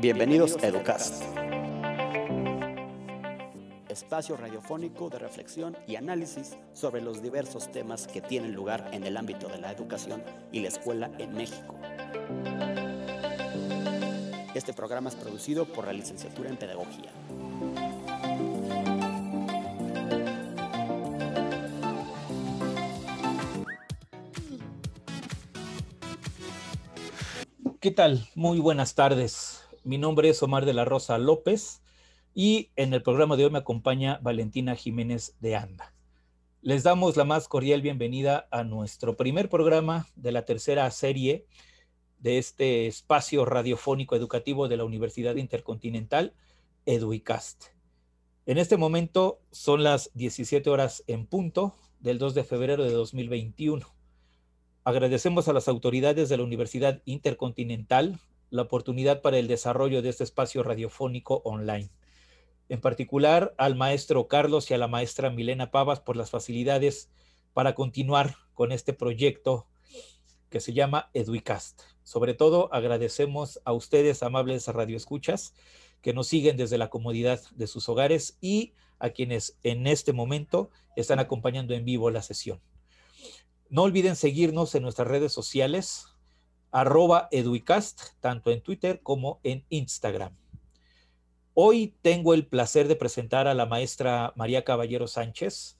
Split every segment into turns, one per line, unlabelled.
Bienvenidos a Educast, espacio radiofónico de reflexión y análisis sobre los diversos temas que tienen lugar en el ámbito de la educación y la escuela en México. Este programa es producido por la licenciatura en Pedagogía.
¿Qué tal? Muy buenas tardes. Mi nombre es Omar de la Rosa López y en el programa de hoy me acompaña Valentina Jiménez de Anda. Les damos la más cordial bienvenida a nuestro primer programa de la tercera serie de este espacio radiofónico educativo de la Universidad Intercontinental, EduICAST. En este momento son las 17 horas en punto del 2 de febrero de 2021. Agradecemos a las autoridades de la Universidad Intercontinental la oportunidad para el desarrollo de este espacio radiofónico online. En particular al maestro Carlos y a la maestra Milena Pavas por las facilidades para continuar con este proyecto que se llama Eduicast. Sobre todo agradecemos a ustedes, amables radioescuchas, que nos siguen desde la comodidad de sus hogares y a quienes en este momento están acompañando en vivo la sesión. No olviden seguirnos en nuestras redes sociales, arroba eduicast, tanto en Twitter como en Instagram. Hoy tengo el placer de presentar a la maestra María Caballero Sánchez,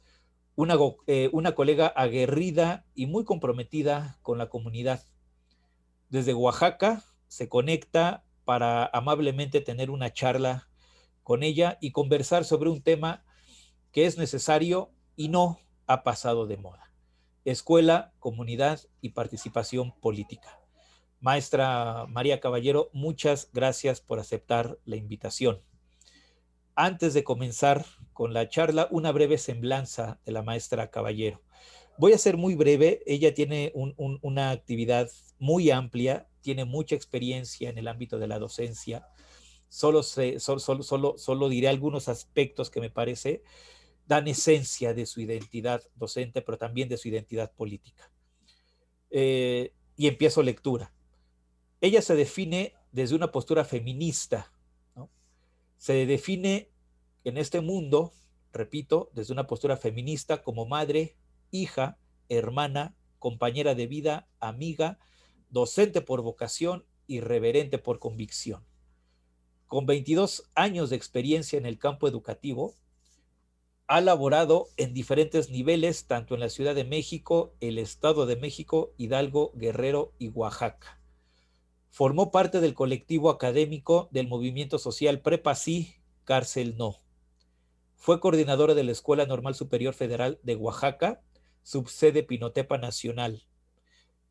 una, eh, una colega aguerrida y muy comprometida con la comunidad. Desde Oaxaca se conecta para amablemente tener una charla con ella y conversar sobre un tema que es necesario y no ha pasado de moda. Escuela, comunidad y participación política. Maestra María Caballero, muchas gracias por aceptar la invitación. Antes de comenzar con la charla, una breve semblanza de la maestra Caballero. Voy a ser muy breve, ella tiene una actividad muy amplia, tiene mucha experiencia en el ámbito de la docencia. Solo, solo, diré algunos aspectos que me parece dan esencia de su identidad docente, pero también de su identidad política. Eh, y empiezo lectura. Ella se define desde una postura feminista, se define en este mundo, repito, desde una postura feminista como madre, hija, hermana, compañera de vida, amiga, docente por vocación y reverente por convicción. Con 22 años de experiencia en el campo educativo, ha laborado en diferentes niveles, tanto en la Ciudad de México, el Estado de México, Hidalgo, Guerrero y Oaxaca. Formó parte del colectivo académico del movimiento social Prepa Sí, Cárcel No. Fue coordinadora de la Escuela Normal Superior Federal de Oaxaca, subsede Pinotepa Nacional.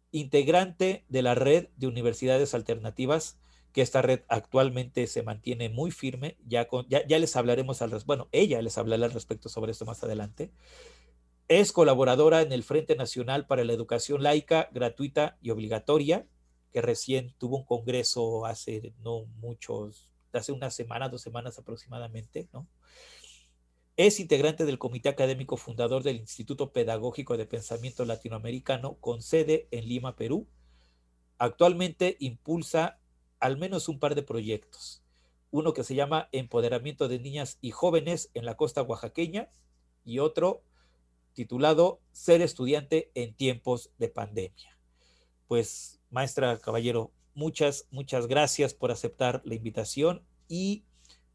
Integrante de la red de universidades alternativas, que esta red actualmente se mantiene muy firme. Ya, ya, les hablaremos al respecto. Bueno, ella les hablará al respecto sobre esto más adelante. Es colaboradora en el Frente Nacional para la Educación Laica, Gratuita y Obligatoria, que recién tuvo un congreso hace no muchos, hace una semana, dos semanas aproximadamente, ¿no? Es integrante del Comité Académico Fundador del Instituto Pedagógico de Pensamiento Latinoamericano con sede en Lima, Perú. Actualmente impulsa al menos un par de proyectos. Uno que se llama Empoderamiento de Niñas y Jóvenes en la costa oaxaqueña y otro titulado Ser estudiante en tiempos de pandemia. Pues Maestra Caballero, muchas, muchas gracias por aceptar la invitación y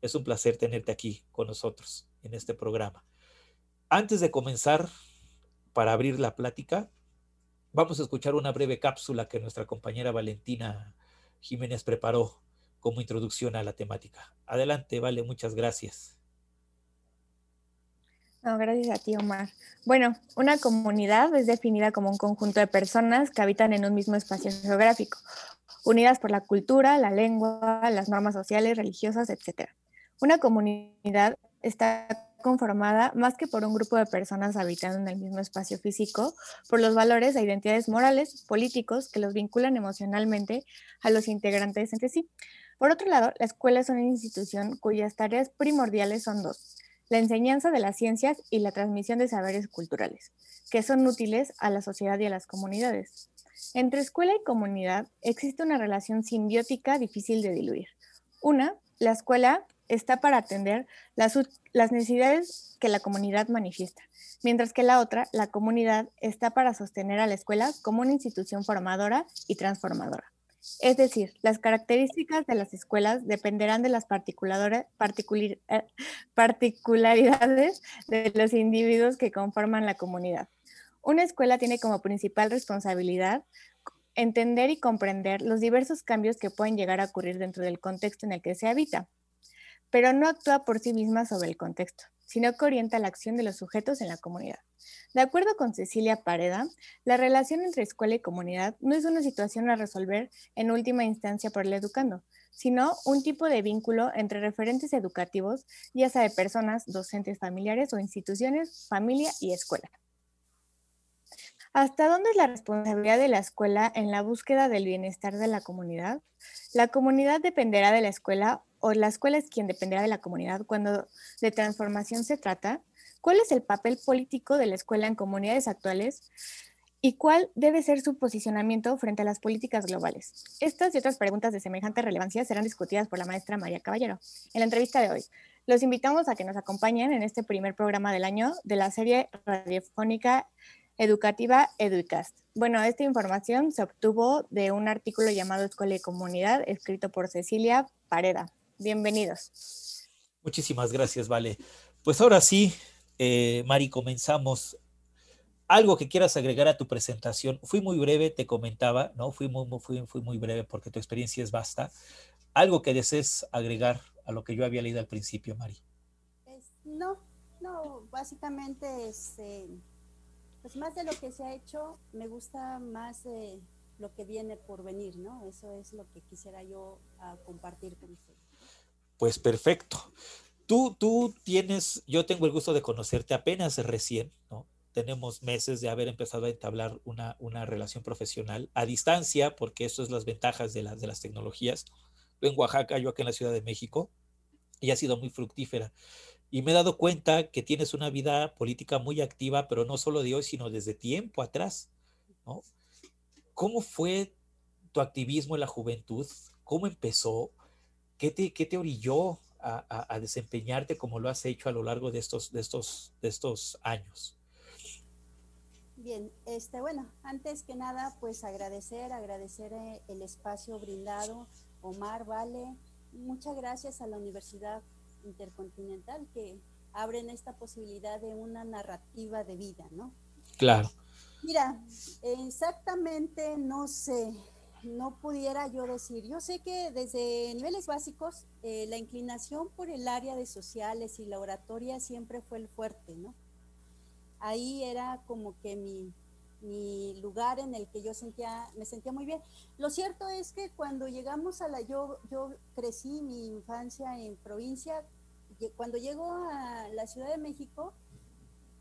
es un placer tenerte aquí con nosotros en este programa. Antes de comenzar, para abrir la plática, vamos a escuchar una breve cápsula que nuestra compañera Valentina Jiménez preparó como introducción a la temática. Adelante, Vale, muchas gracias.
No, gracias a ti, Omar. Bueno, una comunidad es definida como un conjunto de personas que habitan en un mismo espacio geográfico, unidas por la cultura, la lengua, las normas sociales, religiosas, etc. Una comunidad está conformada más que por un grupo de personas habitando en el mismo espacio físico, por los valores e identidades morales, políticos que los vinculan emocionalmente a los integrantes entre sí. Por otro lado, la escuela es una institución cuyas tareas primordiales son dos la enseñanza de las ciencias y la transmisión de saberes culturales, que son útiles a la sociedad y a las comunidades. Entre escuela y comunidad existe una relación simbiótica difícil de diluir. Una, la escuela está para atender las, necesidades que la comunidad manifiesta, mientras que la otra, la comunidad, está para sostener a la escuela como una institución formadora y transformadora. Es decir, las características de las escuelas dependerán de las eh, particularidades de los individuos que conforman la comunidad. Una escuela tiene como principal responsabilidad entender y comprender los diversos cambios que pueden llegar a ocurrir dentro del contexto en el que se habita, pero no actúa por sí misma sobre el contexto, sino que orienta la acción de los sujetos en la comunidad. De acuerdo con Cecilia Pareda, la relación entre escuela y comunidad no es una situación a resolver en última instancia por el educando, sino un tipo de vínculo entre referentes educativos, ya sea de personas, docentes familiares o instituciones, familia y escuela. ¿Hasta dónde es la responsabilidad de la escuela en la búsqueda del bienestar de la comunidad? La comunidad dependerá de la escuela o la escuela es quien dependerá de la comunidad cuando de transformación se trata. ¿Cuál es el papel político de la escuela en comunidades actuales? ¿Y cuál debe ser su posicionamiento frente a las políticas globales? Estas y otras preguntas de semejante relevancia serán discutidas por la maestra María Caballero en la entrevista de hoy. Los invitamos a que nos acompañen en este primer programa del año de la serie radiofónica educativa Educast. Bueno, esta información se obtuvo de un artículo llamado Escuela y Comunidad, escrito por Cecilia Pareda. Bienvenidos.
Muchísimas gracias, Vale. Pues ahora sí, eh, Mari, comenzamos. Algo que quieras agregar a tu presentación. Fui muy breve, te comentaba, ¿no? Fui muy, fui, fui muy breve porque tu experiencia es vasta. Algo que desees agregar a lo que yo había leído al principio, Mari.
no, no, básicamente es... Eh, pues más de lo que se ha hecho, me gusta más eh, lo que viene por venir, ¿no? Eso es lo que quisiera yo ah, compartir con ustedes.
Pues perfecto. Tú, tú tienes, yo tengo el gusto de conocerte apenas recién, ¿no? Tenemos meses de haber empezado a entablar una, una relación profesional a distancia, porque eso es las ventajas de, las de las tecnologías. en Oaxaca, yo acá en la Ciudad de México, y ha sido muy fructífera. Y me he dado cuenta que tienes una vida política muy activa, pero no solo de hoy, sino desde tiempo atrás. ¿no? ¿Cómo fue tu activismo en la juventud? ¿Cómo empezó? ¿Qué te, qué te orilló a, a, desempeñarte como lo has hecho a lo largo de estos, de estos, de estos años?
Bien, este, bueno, antes que nada, pues agradecer, agradecer eh, el espacio brindado. Omar, Vale, muchas gracias a la Universidad intercontinental que abren esta posibilidad de una narrativa de vida, ¿no?
Claro.
Mira, exactamente no sé, no pudiera yo decir. Yo sé que desde niveles básicos eh, la inclinación por el área de sociales y la oratoria siempre fue el fuerte, ¿no? Ahí era como que mi, mi lugar en el que yo sentía, me sentía muy bien. Lo cierto es que cuando llegamos a la, yo, yo crecí mi infancia en provincia, cuando llego a la Ciudad de México,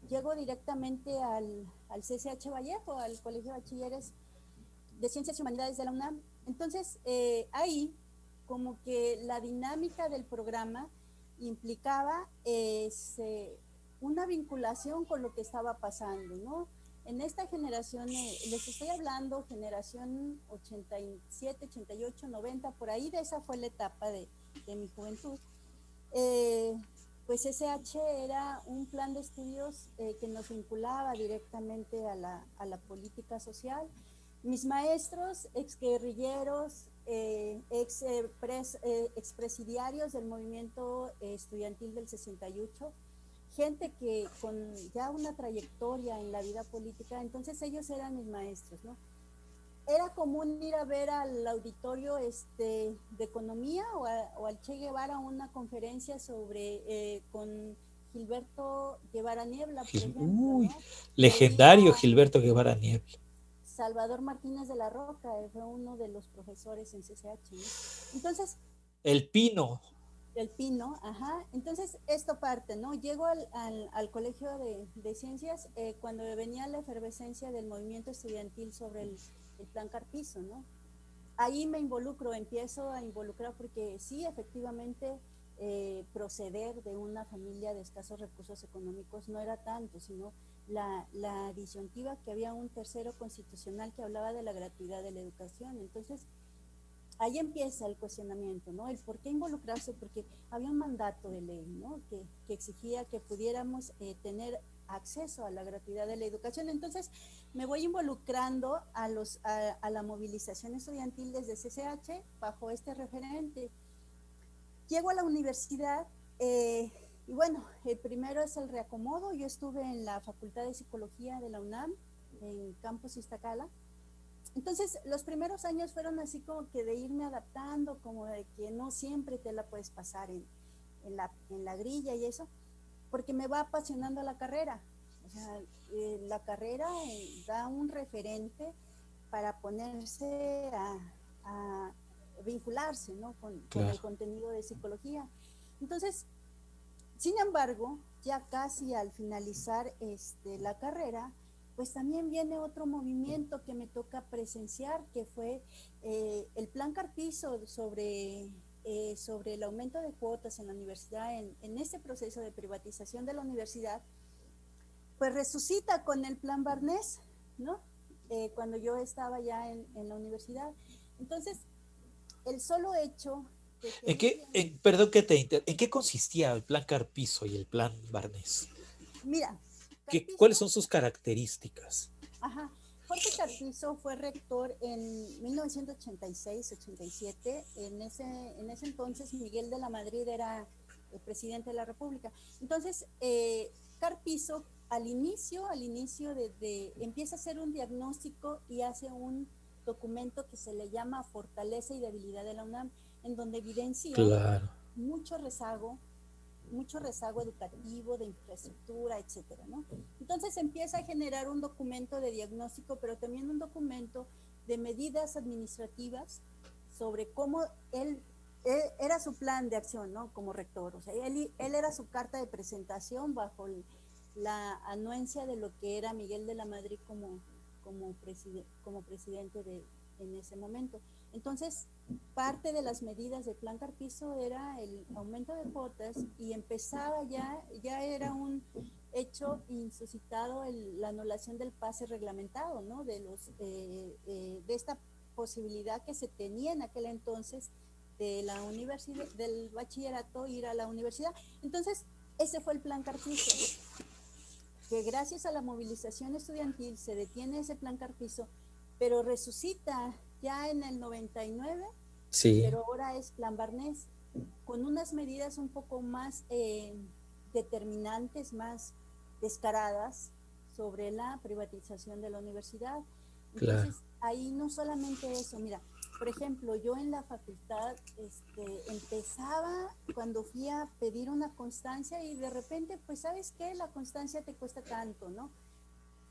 llego directamente al, al CCH Vallejo, al Colegio de Bachilleres de Ciencias y Humanidades de la UNAM. Entonces, eh, ahí como que la dinámica del programa implicaba una vinculación con lo que estaba pasando, ¿no? En esta generación, eh, les estoy hablando, generación 87, 88, 90, por ahí de esa fue la etapa de, de mi juventud. Eh, pues SH era un plan de estudios eh, que nos vinculaba directamente a la, a la política social. Mis maestros, ex guerrilleros, eh, ex, expresidiarios del movimiento estudiantil del 68, gente que con ya una trayectoria en la vida política, entonces ellos eran mis maestros, ¿no? era común ir a ver al auditorio este, de economía o, al Che Guevara una conferencia sobre eh, con Gilberto Guevara Niebla. Por ejemplo,
Uy, legendario Gilberto Guevara Niebla.
Salvador Martínez de la Roca eh, fue uno de los profesores en CCH. Entonces.
El Pino.
El Pino, ajá. Entonces, esto parte, ¿no? Llego al, al, Colegio de, Ciencias eh, cuando venía la efervescencia del movimiento estudiantil sobre el el plan Carpizo, ¿no? Ahí me involucro, empiezo a involucrar porque sí, efectivamente, eh, proceder de una familia de escasos recursos económicos no era tanto, sino la, la disyuntiva que había un tercero constitucional que hablaba de la gratuidad de la educación. Entonces, ahí empieza el cuestionamiento, ¿no? El por qué involucrarse, porque había un mandato de ley, ¿no? Que, que exigía que pudiéramos eh, tener acceso a la gratuidad de la educación. Entonces, me voy involucrando a, los, a, la movilización estudiantil desde CCH bajo este referente. Llego a la universidad eh, y bueno, el primero es el reacomodo. Yo estuve en la Facultad de Psicología de la UNAM, en Campus Iztacala. Entonces, los primeros años fueron así como que de irme adaptando, como de que no siempre te la puedes pasar en, en, la, en la grilla y eso porque me va apasionando la carrera. O sea, eh, la carrera eh, da un referente para ponerse a, vincularse ¿no? con, el contenido de psicología. Entonces, sin embargo, ya casi al finalizar este, la carrera, pues también viene otro movimiento que me toca presenciar, que fue eh, el plan Carpizo sobre eh, sobre el aumento de cuotas en la universidad, en, en este proceso de privatización de la universidad, pues resucita con el plan Barnés, ¿no? Eh, cuando yo estaba ya en, en, la universidad. Entonces, el solo hecho...
De ¿En qué, perdón que te ¿en qué consistía el plan Carpizo y el plan Barnés?
Mira.
¿Cuáles son sus características?
Ajá. Jorge Carpizo fue rector en 1986-87. En ese, en ese entonces Miguel de la Madrid era el presidente de la República. Entonces, eh, Carpizo al inicio, al inicio de, empieza a hacer un diagnóstico y hace un documento que se le llama Fortaleza y Debilidad de la UNAM, en donde evidencia mucho rezago, mucho rezago educativo, de infraestructura, etcétera, ¿no? Entonces empieza a generar un documento de diagnóstico, pero también un documento de medidas administrativas sobre cómo él, era su plan de acción, ¿no? Como rector, o sea, él, él era su carta de presentación bajo la anuencia de lo que era Miguel de la Madrid como, como, como presidente de, en ese momento. Entonces, parte de las medidas del plan Carpizo era el aumento de cuotas y empezaba ya, ya era un hecho insuscitado la anulación del pase reglamentado, ¿no? De, los, eh, eh, de esta posibilidad que se tenía en aquel entonces de la universidad, del bachillerato ir a la universidad. Entonces, ese fue el plan Carpizo, que gracias a la movilización estudiantil se detiene ese plan Carpizo, pero resucita ya en el 99, sí. pero ahora es Plan Barnés, con unas medidas un poco más eh, determinantes, más descaradas sobre la privatización de la universidad. Entonces, ahí no solamente eso, mira, por ejemplo, yo en la facultad este, empezaba cuando fui a pedir una constancia y de repente, pues, ¿sabes qué? La constancia te cuesta tanto, ¿no?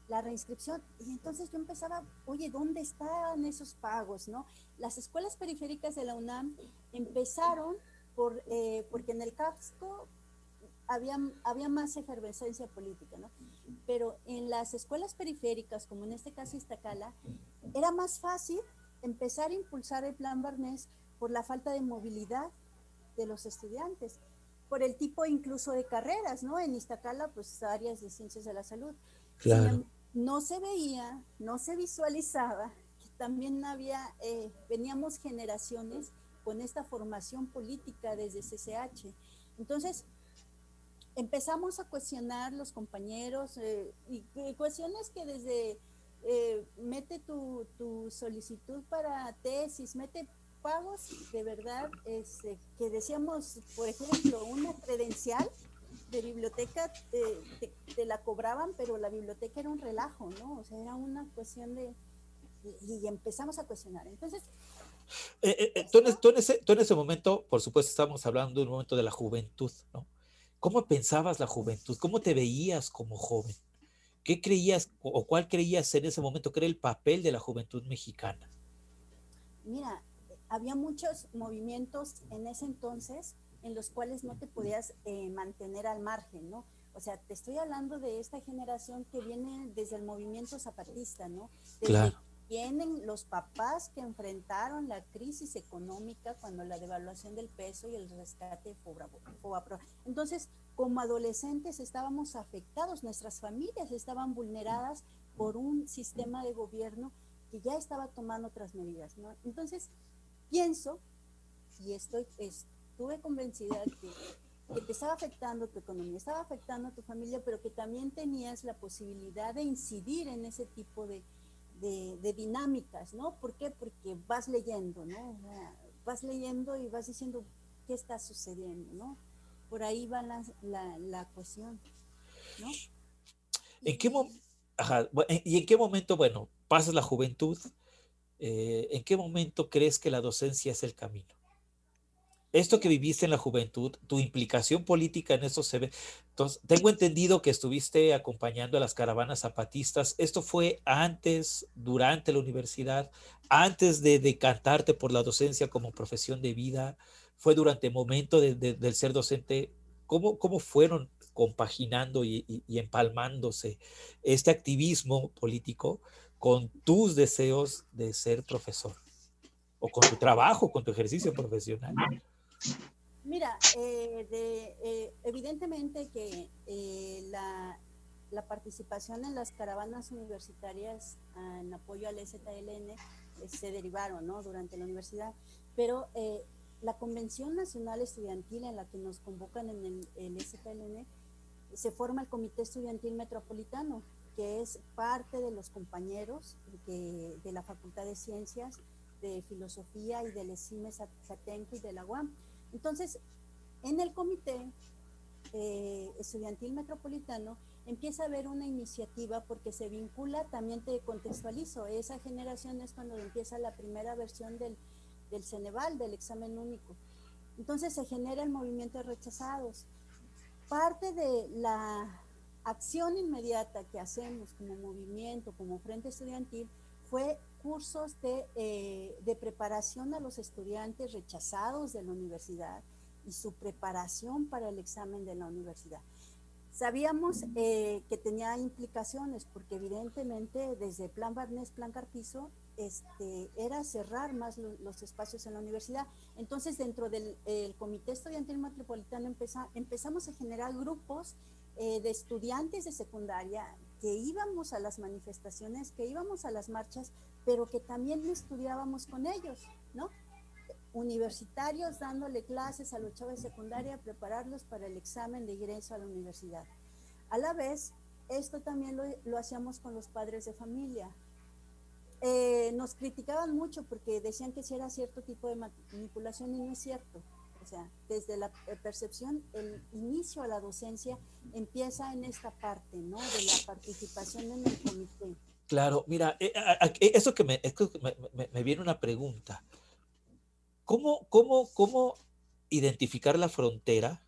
La reinscripción. Y entonces yo empezaba, oye, ¿dónde están esos pagos? ¿no? Las escuelas periféricas de la UNAM empezaron por, eh, porque en el casco había, había más efervescencia política, ¿no? Pero en las escuelas periféricas, como en este caso Iztacala, era más fácil empezar a impulsar el plan Barnés por la falta de movilidad de los estudiantes, por el tipo incluso de carreras, ¿no? En Iztacala, pues áreas de ciencias de la salud. Claro no se veía, no se visualizaba que también había, eh, veníamos generaciones con esta formación política desde CCH. Entonces, empezamos a cuestionar los compañeros eh, y, cuestiones que desde eh, mete tu, solicitud para tesis, mete pagos de verdad, este, que decíamos, por ejemplo, una credencial de biblioteca te, la cobraban, pero la biblioteca era un relajo, ¿no? O sea, era una cuestión de... Y, empezamos a cuestionar. Entonces...
Eh, eh, eh, tú, en, ese, tú en ese momento, por supuesto, estamos hablando de un momento de la juventud, ¿no? ¿Cómo pensabas la juventud? ¿Cómo te veías como joven? ¿Qué creías o cuál creías en ese momento que era el papel de la juventud mexicana?
Mira, había muchos movimientos en ese entonces en los cuales no te podías eh, mantener al margen, ¿no? O sea, te estoy hablando de esta generación que viene desde el movimiento zapatista, ¿no? Desde, tienen los papás que enfrentaron la crisis económica cuando la devaluación del peso y el rescate Fobapro. Entonces, como adolescentes estábamos afectados, nuestras familias estaban vulneradas por un sistema de gobierno que ya estaba tomando otras medidas. ¿no? Entonces, pienso, y estoy, estuve convencida que, que te estaba afectando tu economía, estaba afectando a tu familia, pero que también tenías la posibilidad de incidir en ese tipo de, dinámicas, ¿no? ¿Por qué? Porque vas leyendo, ¿no? vas leyendo y vas diciendo qué está sucediendo, ¿no? Por ahí va la, la, cuestión, ¿no?
¿En qué ¿Y en qué momento, bueno, pasas la juventud? Eh, ¿En qué momento crees que la docencia es el camino? Esto que viviste en la juventud, tu implicación política en eso se ve. Entonces, tengo entendido que estuviste acompañando a las caravanas zapatistas. ¿Esto fue antes, durante la universidad, antes de decantarte por la docencia como profesión de vida? ¿Fue durante el momento de, del ser docente? ¿Cómo, cómo fueron compaginando y, y empalmándose este activismo político con tus deseos de ser profesor? o con tu trabajo, con tu ejercicio profesional.
Mira, eh, eh, evidentemente que eh, la, participación en las caravanas universitarias en apoyo al STLN se derivaron ¿no? durante la universidad, pero la Convención Nacional Estudiantil en la que nos convocan en el, el se forma el Comité Estudiantil Metropolitano, que es parte de los compañeros de, de la Facultad de Ciencias, de Filosofía y del ESIME Satenco y de la UAM. Entonces, en el comité eh, estudiantil metropolitano empieza a haber una iniciativa porque se vincula, también te contextualizo, esa generación es cuando empieza la primera versión del, del Ceneval, del examen único. Entonces se genera el movimiento de rechazados. Parte de la acción inmediata que hacemos como movimiento, como frente estudiantil, fue cursos de, eh, de, preparación a los estudiantes rechazados de la universidad y su preparación para el examen de la universidad. Sabíamos eh, que tenía implicaciones porque evidentemente desde Plan Barnés, Plan Carpizo, este, era cerrar más los espacios en la universidad. Entonces, dentro del Comité Estudiantil Metropolitano empezamos empezamos a generar grupos eh, de estudiantes de secundaria que íbamos a las manifestaciones, que íbamos a las marchas pero que también estudiábamos con ellos, ¿no? Universitarios dándole clases a los chavos de secundaria, prepararlos para el examen de ingreso a la universidad. A la vez, esto también lo, hacíamos con los padres de familia. Eh, nos criticaban mucho porque decían que si era cierto tipo de manipulación y no es cierto. O sea, desde la percepción, el inicio a la docencia empieza en esta parte, ¿no? De la participación en el comité.
Claro, mira, eh, eh, eso que, me, me, viene una pregunta. ¿Cómo, cómo, ¿Cómo identificar la frontera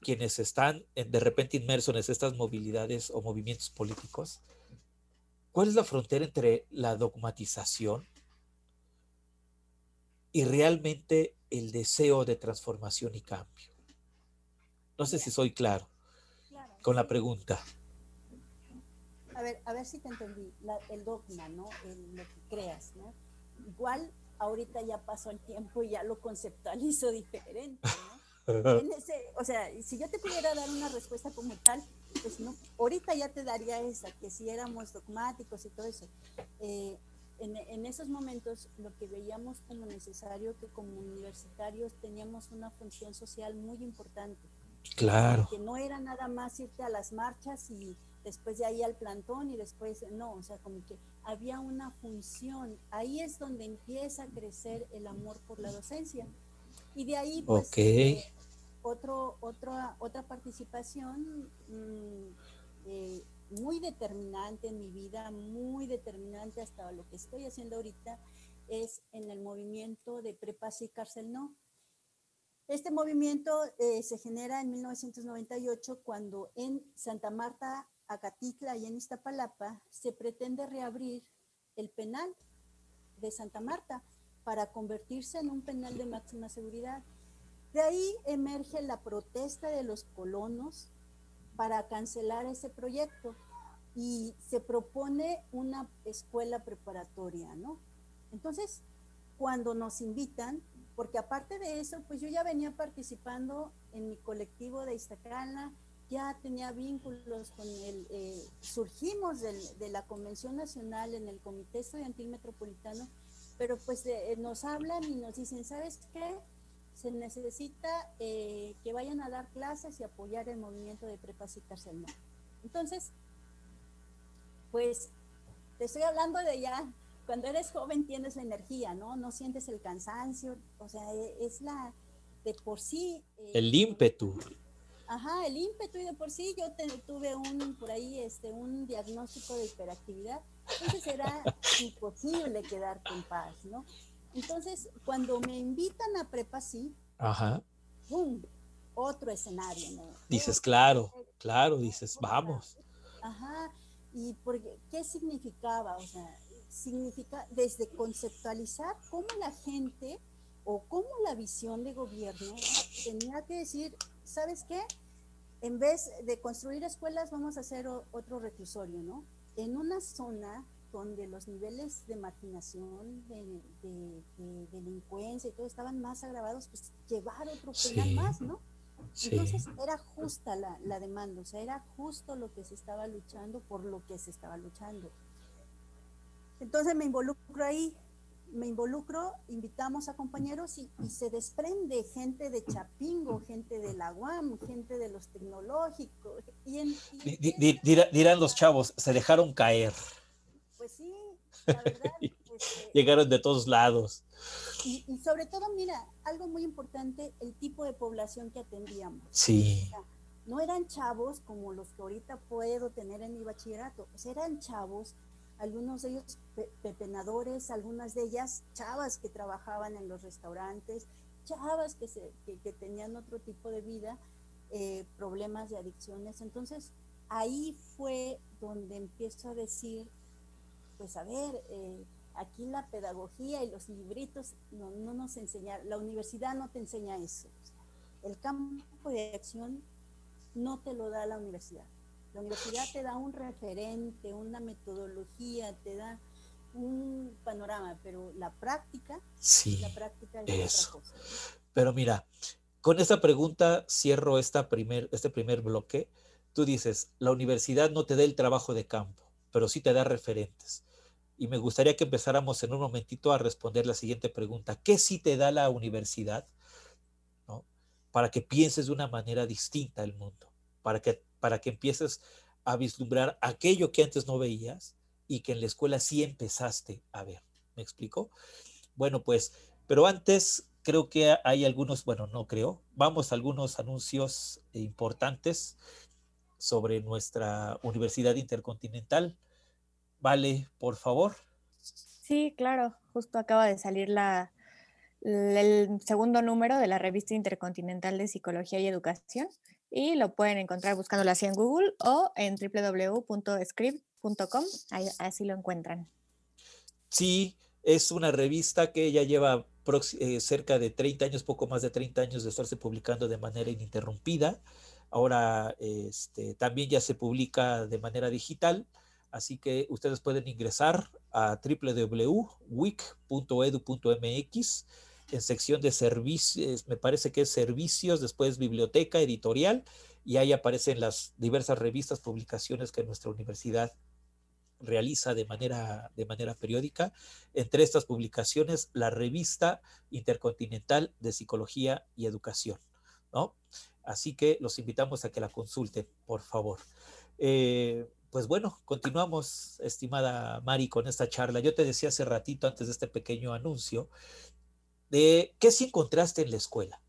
quienes están de repente inmersos en estas movilidades o movimientos políticos? ¿Cuál es la frontera entre la dogmatización y realmente el deseo de transformación y cambio? No sé si soy claro con la pregunta
a ver, a ver si te entendí, el dogma, ¿no? lo que creas, ¿no? Igual ahorita ya pasó el tiempo y ya lo conceptualizo diferente, ¿no? o sea, si yo te pudiera dar una respuesta como tal, pues no, ahorita ya te daría esa, que si éramos dogmáticos y todo eso. Eh, en, en, esos momentos lo que veíamos como necesario, que como universitarios teníamos una función social muy importante.
Claro.
Que no era nada más irte a las marchas y después de ahí al plantón y después, no, o sea, como que había una función. Ahí es donde empieza a crecer el amor por la docencia. Y de ahí, pues, eh, otro, otra otra participación mm, eh, muy determinante en mi vida, muy determinante hasta lo que estoy haciendo ahorita, es en el movimiento de Prepas y Cárcel No. Este movimiento eh, se genera en 1998 cuando en Santa Marta Acatitla y en Iztapalapa, se pretende reabrir el penal de Santa Marta para convertirse en un penal de máxima seguridad. De ahí emerge la protesta de los colonos para cancelar ese proyecto. y se propone una escuela preparatoria, ¿no? Entonces, cuando nos invitan, porque aparte de eso, pues yo ya venía participando en mi colectivo de Iztacala, ya tenía vínculos con el, eh, surgimos de la Convención Nacional en el Comité Estudiantil Metropolitano, pero pues eh, nos hablan y nos dicen, ¿sabes qué? Se necesita eh, que vayan a dar clases y apoyar el movimiento de prepas y Entonces, pues te estoy hablando de ya, cuando eres joven tienes la energía, ¿no? No sientes el cansancio, o sea, e, es la, de por sí.
el ímpetu.
Ajá, el ímpetu y de por sí yo tuve un, por ahí, este, un diagnóstico de hiperactividad, entonces era imposible quedarte en paz, ¿no? Entonces, cuando me invitan a prepa, sí,
Ajá.
¡pum! Otro escenario, ¿no?
Dices, claro, claro, dices, vamos.
Ajá, y porque, ¿qué significaba? O sea, significa desde conceptualizar cómo la gente o cómo la visión de gobierno tenía que decir, ¿sabes qué? En vez de construir escuelas, vamos a hacer otro reclusorio, ¿no? En una zona donde los niveles de marginación, de, delincuencia y todo estaban más agravados, pues llevar otro penal más, ¿no? Entonces era justa la, la, demanda, o sea, era justo lo que se estaba luchando por lo que se estaba luchando. Entonces me involucro ahí, me involucro, invitamos a compañeros y, se desprende gente de Chapingo, gente de la UAM, gente de los tecnológicos. Y
dirán los chavos, se dejaron caer.
Pues sí, la verdad.
Este, Llegaron de todos lados.
Y, sobre todo, mira, algo muy importante, el tipo de población que atendíamos.
Sí.
no eran chavos como los que ahorita puedo tener en mi bachillerato, pues eran chavos algunos de ellos pepenadores, algunas de ellas chavas que trabajaban en los restaurantes, chavas que, se, que, tenían otro tipo de vida, eh, problemas de adicciones. Entonces, ahí fue donde empiezo a decir, pues a ver, eh, aquí la pedagogía y los libritos no, no, nos enseñan, la universidad no te enseña eso. el campo de acción no te lo da la universidad. La universidad te da un referente, una metodología, te da un panorama, pero la práctica,
sí,
la práctica es otra cosa.
Pero mira, con esta pregunta cierro esta primer, este primer bloque. Tú dices, la universidad no te da el trabajo de campo, pero sí te da referentes. Y me gustaría que empezáramos en un momentito a responder la siguiente pregunta. ¿Qué sí te da la universidad? ¿no? Para que pienses de una manera distinta el mundo, para que para que empieces a vislumbrar aquello que antes no veías y que en la escuela sí empezaste a ver. ¿Me explico? Bueno, pues, pero antes creo que hay algunos, bueno, no creo, vamos a algunos anuncios importantes sobre nuestra Universidad Intercontinental. Vale, por favor.
Sí, claro, justo acaba de salir la, el segundo número de la revista Intercontinental de Psicología y Educación y lo pueden encontrar buscándolo así en Google o en www.script.com, así lo encuentran.
Sí, es una revista que ya lleva eh, cerca de 30 años, poco más de 30 años de estarse publicando de manera ininterrumpida. Ahora este, también ya se publica de manera digital, así que ustedes pueden ingresar a www.wic.edu.mx en sección de servicios, me parece que es servicios, después biblioteca, editorial, y ahí aparecen las diversas revistas, publicaciones que nuestra universidad realiza de manera, de manera periódica. Entre estas publicaciones, la revista Intercontinental de Psicología y Educación, ¿no? Así que los invitamos a que la consulten, por favor. Eh, pues bueno, continuamos, estimada Mari, con esta charla. Yo te decía hace ratito, antes de este pequeño anuncio, de qué sí encontraste en la escuela.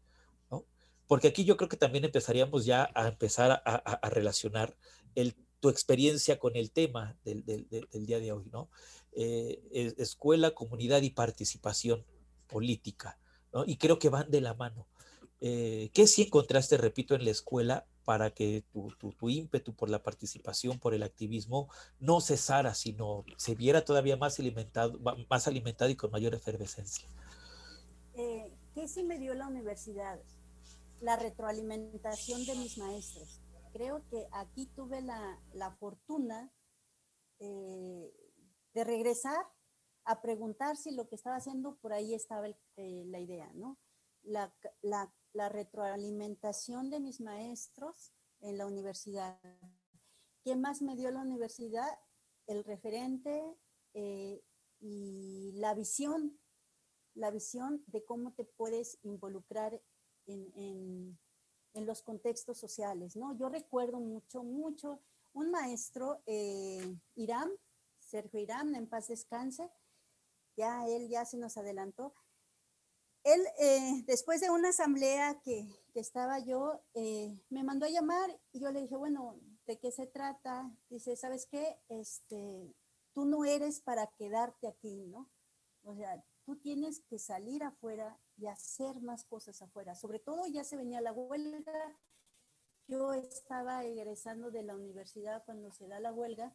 Porque aquí yo creo que también empezaríamos ya a empezar a, relacionar el, tu experiencia con el tema del, día de hoy, ¿no? Eh, escuela, comunidad y participación política. Y creo que van de la mano. Eh, ¿Qué sí encontraste, repito, en la escuela para que tu, tu, ímpetu por la participación, por el activismo, no cesara, sino se viera todavía más alimentado, más alimentado y con mayor efervescencia?
Eh, ¿qué sí me dio la universidad? La retroalimentación de mis maestros. Creo que aquí tuve la, la fortuna eh, de regresar a preguntar si lo que estaba haciendo por ahí estaba eh, la idea, ¿no? La, la, retroalimentación de mis maestros en la universidad. ¿Qué más me dio la universidad? El referente eh, y la visión, la visión de cómo te puedes involucrar en, en, los contextos sociales, ¿no? Yo recuerdo mucho, mucho un maestro, eh, Irán, Sergio Irán, en paz descanse, ya él ya se nos adelantó. Él, eh, después de una asamblea que, estaba yo, eh, me mandó a llamar y yo le dije, bueno, ¿de qué se trata? Dice, ¿sabes qué? Este, tú no eres para quedarte aquí, ¿no? O sea, tú tienes que salir afuera y hacer más cosas afuera. Sobre todo ya se venía la huelga. Yo estaba egresando de la universidad cuando se da la huelga,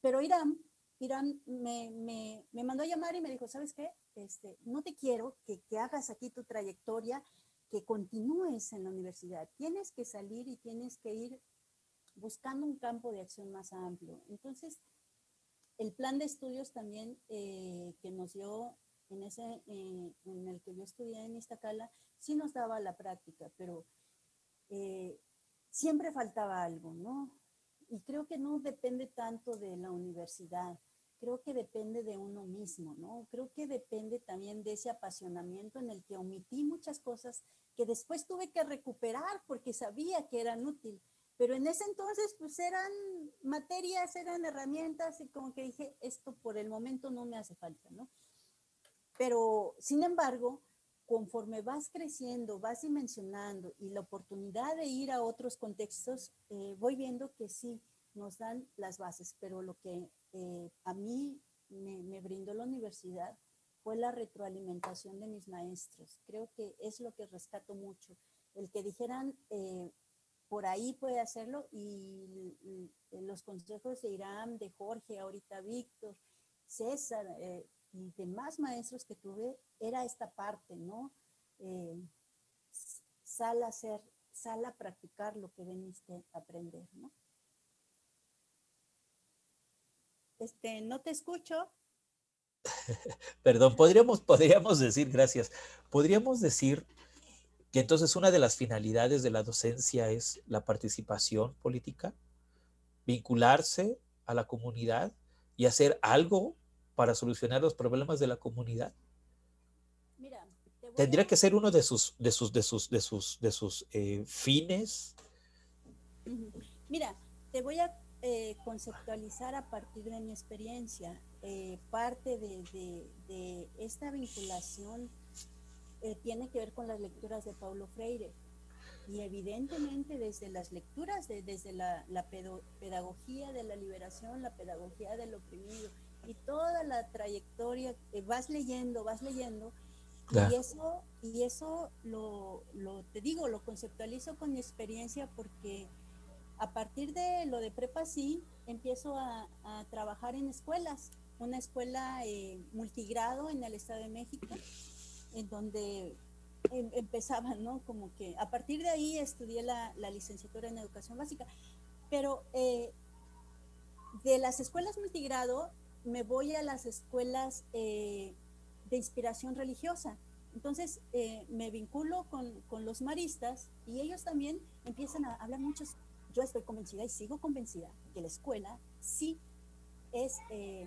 pero Irán Irán me, me, me, mandó a llamar y me dijo, ¿sabes qué? Este, no te quiero que, que, hagas aquí tu trayectoria, que continúes en la universidad. Tienes que salir y tienes que ir buscando un campo de acción más amplio. Entonces, el plan de estudios también eh, que nos dio en ese, eh, en el que yo estudié en Iztacala, sí nos daba la práctica, pero eh, siempre faltaba algo, ¿no? Y creo que no depende tanto de la universidad creo que depende de uno mismo, ¿no? Creo que depende también de ese apasionamiento en el que omití muchas cosas que después tuve que recuperar porque sabía que eran útiles. Pero en ese entonces, pues eran materias, eran herramientas y como que dije, esto por el momento no me hace falta, ¿no? Pero, sin embargo, conforme vas creciendo, vas dimensionando y la oportunidad de ir a otros contextos, eh, voy viendo que sí, nos dan las bases, pero lo que eh, a mí me, brindó la universidad fue la retroalimentación de mis maestros. Creo que es lo que rescato mucho. El que dijeran, eh, por ahí puede hacerlo y, los consejos de Irán, de Jorge, ahorita Víctor, César eh, y demás maestros que tuve, era esta parte, ¿no? sal a hacer, sal a practicar lo que veniste a aprender, ¿no? Este, no te escucho.
Perdón, podríamos, podríamos decir, gracias, podríamos decir que entonces una de las finalidades de la docencia es la participación política, vincularse a la comunidad y hacer algo para solucionar los problemas de la comunidad. Mira, Tendría que ser uno de sus, de sus, de sus, de sus, de sus eh, fines.
Mira, te voy a eh, conceptualizar a partir de mi experiencia. Eh, parte de, esta vinculación eh, tiene que ver con las lecturas de Paulo Freire. Y evidentemente desde las lecturas, desde la, pedagogía de la liberación, la pedagogía del oprimido y toda la trayectoria, vas leyendo, vas leyendo, y eso, y eso lo, lo, te digo, lo conceptualizo con mi experiencia porque a partir de lo de prepa sí, empiezo a, trabajar en escuelas, una escuela eh, multigrado en el Estado de México, en donde em, empezaba, ¿no? Como que a partir de ahí estudié la, licenciatura en educación básica, pero eh, de las escuelas multigrado me voy a las escuelas eh, de inspiración religiosa. Entonces me vinculo con, con, los maristas y ellos también empiezan a hablar muchos yo estoy convencida y sigo convencida que la escuela sí es, eh,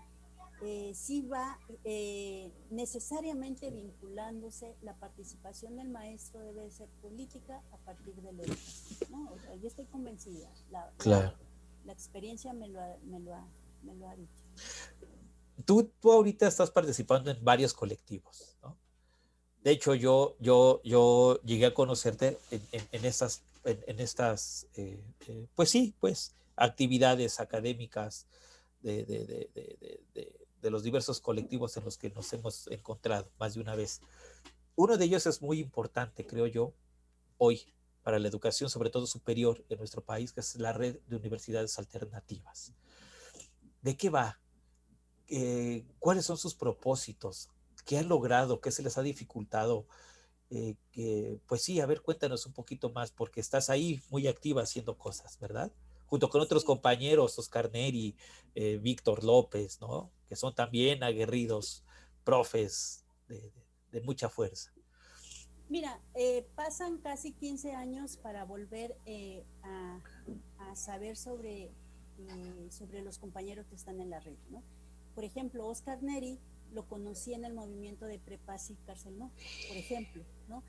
eh, sí va eh, necesariamente vinculándose, la participación del maestro debe ser política a partir de la educación. yo estoy convencida, la, claro. la, experiencia me lo, ha, me, lo ha, me lo ha dicho.
Tú, tú ahorita estás participando en varios colectivos, ¿no? De hecho, yo, yo, yo llegué a conocerte en, en, en estas en, estas, eh, eh, pues sí, pues actividades académicas de, de, de, de, los diversos colectivos en los que nos hemos encontrado más de una vez. Uno de ellos es muy importante, creo yo, hoy para la educación, sobre todo superior en nuestro país, que es la red de universidades alternativas. ¿De qué va? Eh, ¿Cuáles son sus propósitos? ¿Qué han logrado? ¿Qué se les ha dificultado? Eh, pues sí, a ver, cuéntanos un poquito más, porque estás ahí muy activa haciendo cosas, ¿verdad? Junto con otros compañeros, Oscar Neri, eh, Víctor López, ¿no? Que son también aguerridos profes de, mucha fuerza.
Mira, eh, pasan casi 15 años para volver eh, a, saber sobre, sobre los compañeros que están en la red, ¿no? Por ejemplo, Oscar Neri lo conocí en el movimiento de Prepas y Cárcel No, por ejemplo, ¿no?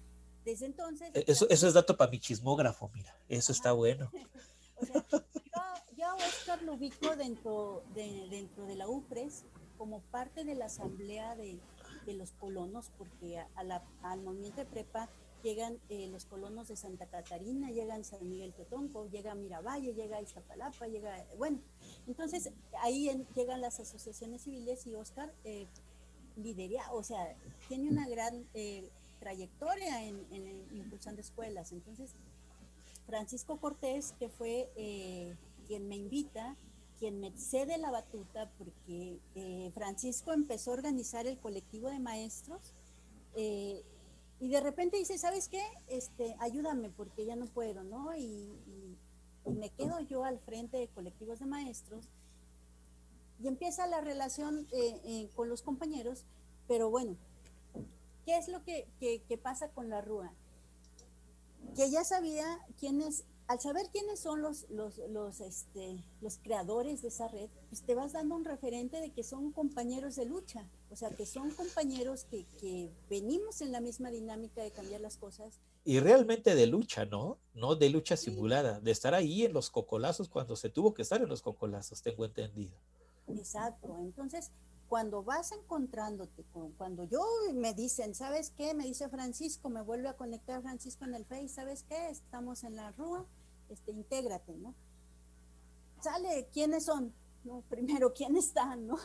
Desde entonces...
E, eso, eso es dato para mi chismógrafo, mira, eso está bueno.
o sea, yo, a Oscar lo ubico dentro de, dentro de la UPRES como parte de la asamblea de, de los colonos, porque a, la, al movimiento de prepa llegan eh, los colonos de Santa Catarina, llegan San Miguel Tetonco, llega Miravalle, llega Iztapalapa, llega, bueno, entonces ahí llegan las asociaciones civiles y Oscar eh, lidera, o sea, tiene una gran eh, trayectoria en, en, impulsando escuelas. Entonces, Francisco Cortés, que fue eh, quien me invita, quien me cede la batuta, porque eh, Francisco empezó a organizar el colectivo de maestros y de repente dice, ¿sabes qué? Este, ayúdame porque ya no puedo, ¿no? Y, me quedo yo al frente de colectivos de maestros y empieza la relación eh, eh, con los compañeros, pero bueno, ¿qué es lo que, pasa con la RUA? Que ya sabía quiénes, al saber quiénes son los, los, los, este, los creadores de esa red, pues te vas dando un referente de que son compañeros de lucha, o sea, que son compañeros que, que venimos en la misma dinámica de cambiar las cosas.
Y realmente de lucha, ¿no? No de lucha simulada, de estar ahí en los cocolazos cuando se tuvo que estar en los cocolazos, tengo entendido.
Exacto. Entonces, cuando vas encontrándote, con, cuando yo me dicen, ¿sabes qué? Me dice Francisco, me vuelve a conectar Francisco en el Face, ¿sabes qué? Estamos en la rúa, este, intégrate, ¿no? Sale, ¿quiénes son? No, primero, ¿quién está, no?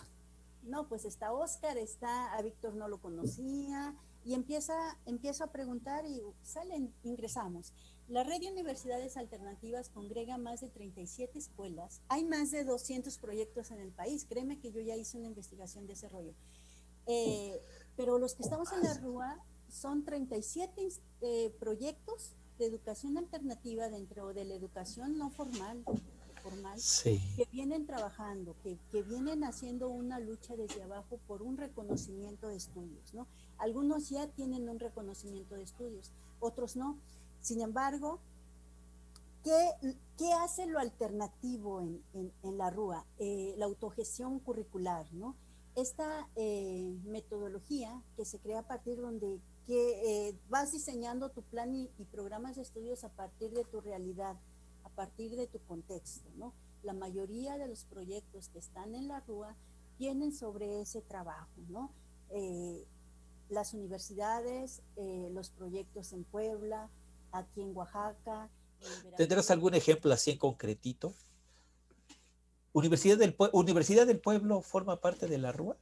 No, pues está Oscar, está, a Víctor no lo conocía, y empieza, empiezo a preguntar y salen, ingresamos. La red de universidades alternativas congrega más de 37 escuelas. Hay más de 200 proyectos en el país. Créeme que yo ya hice una investigación de ese rollo. Eh, pero los que estamos en la RUA son 37 eh, proyectos de educación alternativa dentro de la educación no formal, formal que vienen trabajando, que, que, vienen haciendo una lucha desde abajo por un reconocimiento de estudios. ¿no? Algunos ya tienen un reconocimiento de estudios, otros no. Sin embargo, ¿qué, hace lo alternativo en, la RUA? Eh, la autogestión curricular, ¿no? Esta eh, metodología que se crea a partir donde que, eh, vas diseñando tu plan y, programas de estudios a partir de tu realidad, a partir de tu contexto, ¿no? La mayoría de los proyectos que están en la RUA tienen sobre ese trabajo, ¿no? las universidades, los proyectos en Puebla, aquí en Oaxaca.
¿Tendrás algún ejemplo así en concretito? ¿Universidad del, ¿Universidad del Pueblo forma parte de la RUA?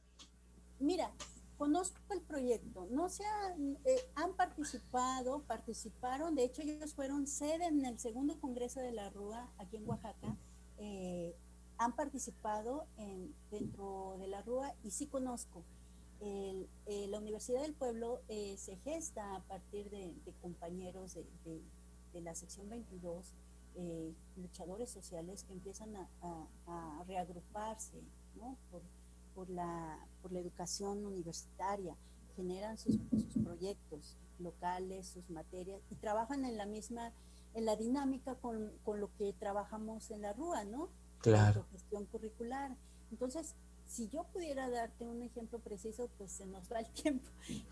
Mira, conozco el proyecto, no se han, eh, han participado, participaron, de hecho ellos fueron sede en el segundo congreso de la RUA aquí en Oaxaca, eh, han participado en, dentro de la RUA y sí conozco. Eh, la Universidad del Pueblo eh, se gesta a partir de, compañeros de, la sección 22, eh, luchadores sociales que empiezan a, reagruparse por, la, educación universitaria, generan sus, proyectos locales, sus materias y trabajan en la misma, en la dinámica con, lo que trabajamos en la RUA, ¿no?
Claro.
La gestión curricular. Entonces, si yo pudiera darte un ejemplo preciso, pues se nos va el tiempo,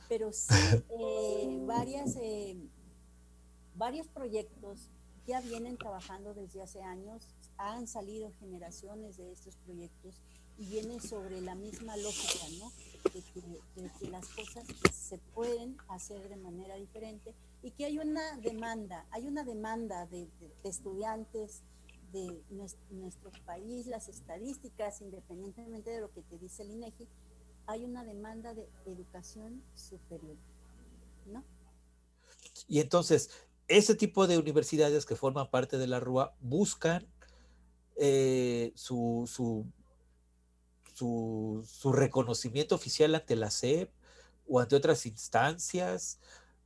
pero sí, eh, varias, eh, varios proyectos ya vienen trabajando desde hace años, han salido generaciones de estos proyectos y vienen sobre la misma lógica, ¿no? De que, las cosas se pueden hacer de manera diferente y que hay una demanda, hay una demanda de estudiantes, de nuestro país, las estadísticas, independientemente de lo que te dice el INEGI, hay una demanda de educación superior, ¿no?
Y entonces, ese tipo de universidades que forman parte de la RUA buscan eh, su, su, su, reconocimiento oficial ante la SEP o ante otras instancias,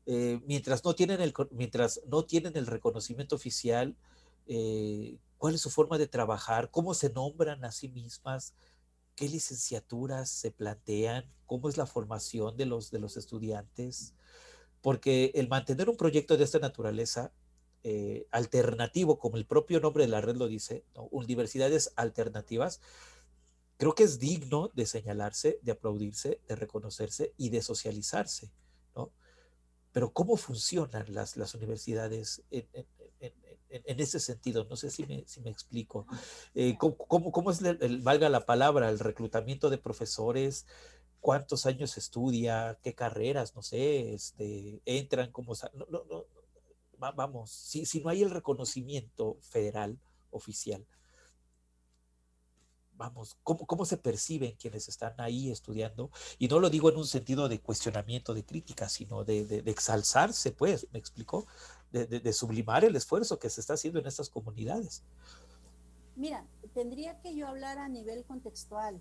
eh, mientras, no tienen el, mientras no tienen el reconocimiento oficial, eh, cuál es su forma de trabajar, cómo se nombran a sí mismas, qué licenciaturas se plantean, cómo es la formación de los, de los estudiantes, porque el mantener un proyecto de esta naturaleza eh, alternativo, como el propio nombre de la red lo dice, universidades alternativas, creo que es digno de señalarse, de aplaudirse, de reconocerse y de socializarse, ¿no? Pero ¿cómo funcionan las, las universidades en, ese sentido? No sé si me, si me explico. Eh, ¿cómo, cómo, es, el, valga la palabra, el reclutamiento de profesores? ¿Cuántos años estudia? ¿Qué carreras? No sé, este, entran como... No, no, no, vamos, si, si no hay el reconocimiento federal oficial, vamos, ¿cómo, cómo se perciben quienes están ahí estudiando? Y no lo digo en un sentido de cuestionamiento, de crítica, sino de, de, exalzarse, pues, me explicó, de, de, sublimar el esfuerzo que se está haciendo en estas comunidades.
Mira, tendría que yo hablar a nivel contextual.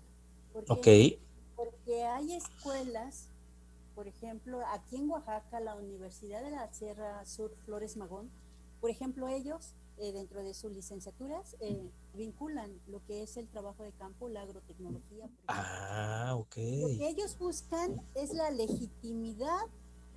Porque,
Porque hay escuelas, por ejemplo, aquí en Oaxaca, la Universidad de la Sierra Sur Flores Magón, por ejemplo, ellos eh, dentro de sus licenciaturas eh, vinculan lo que es el trabajo de campo, la agrotecnología.
Ah, ok.
Lo que ellos buscan es la legitimidad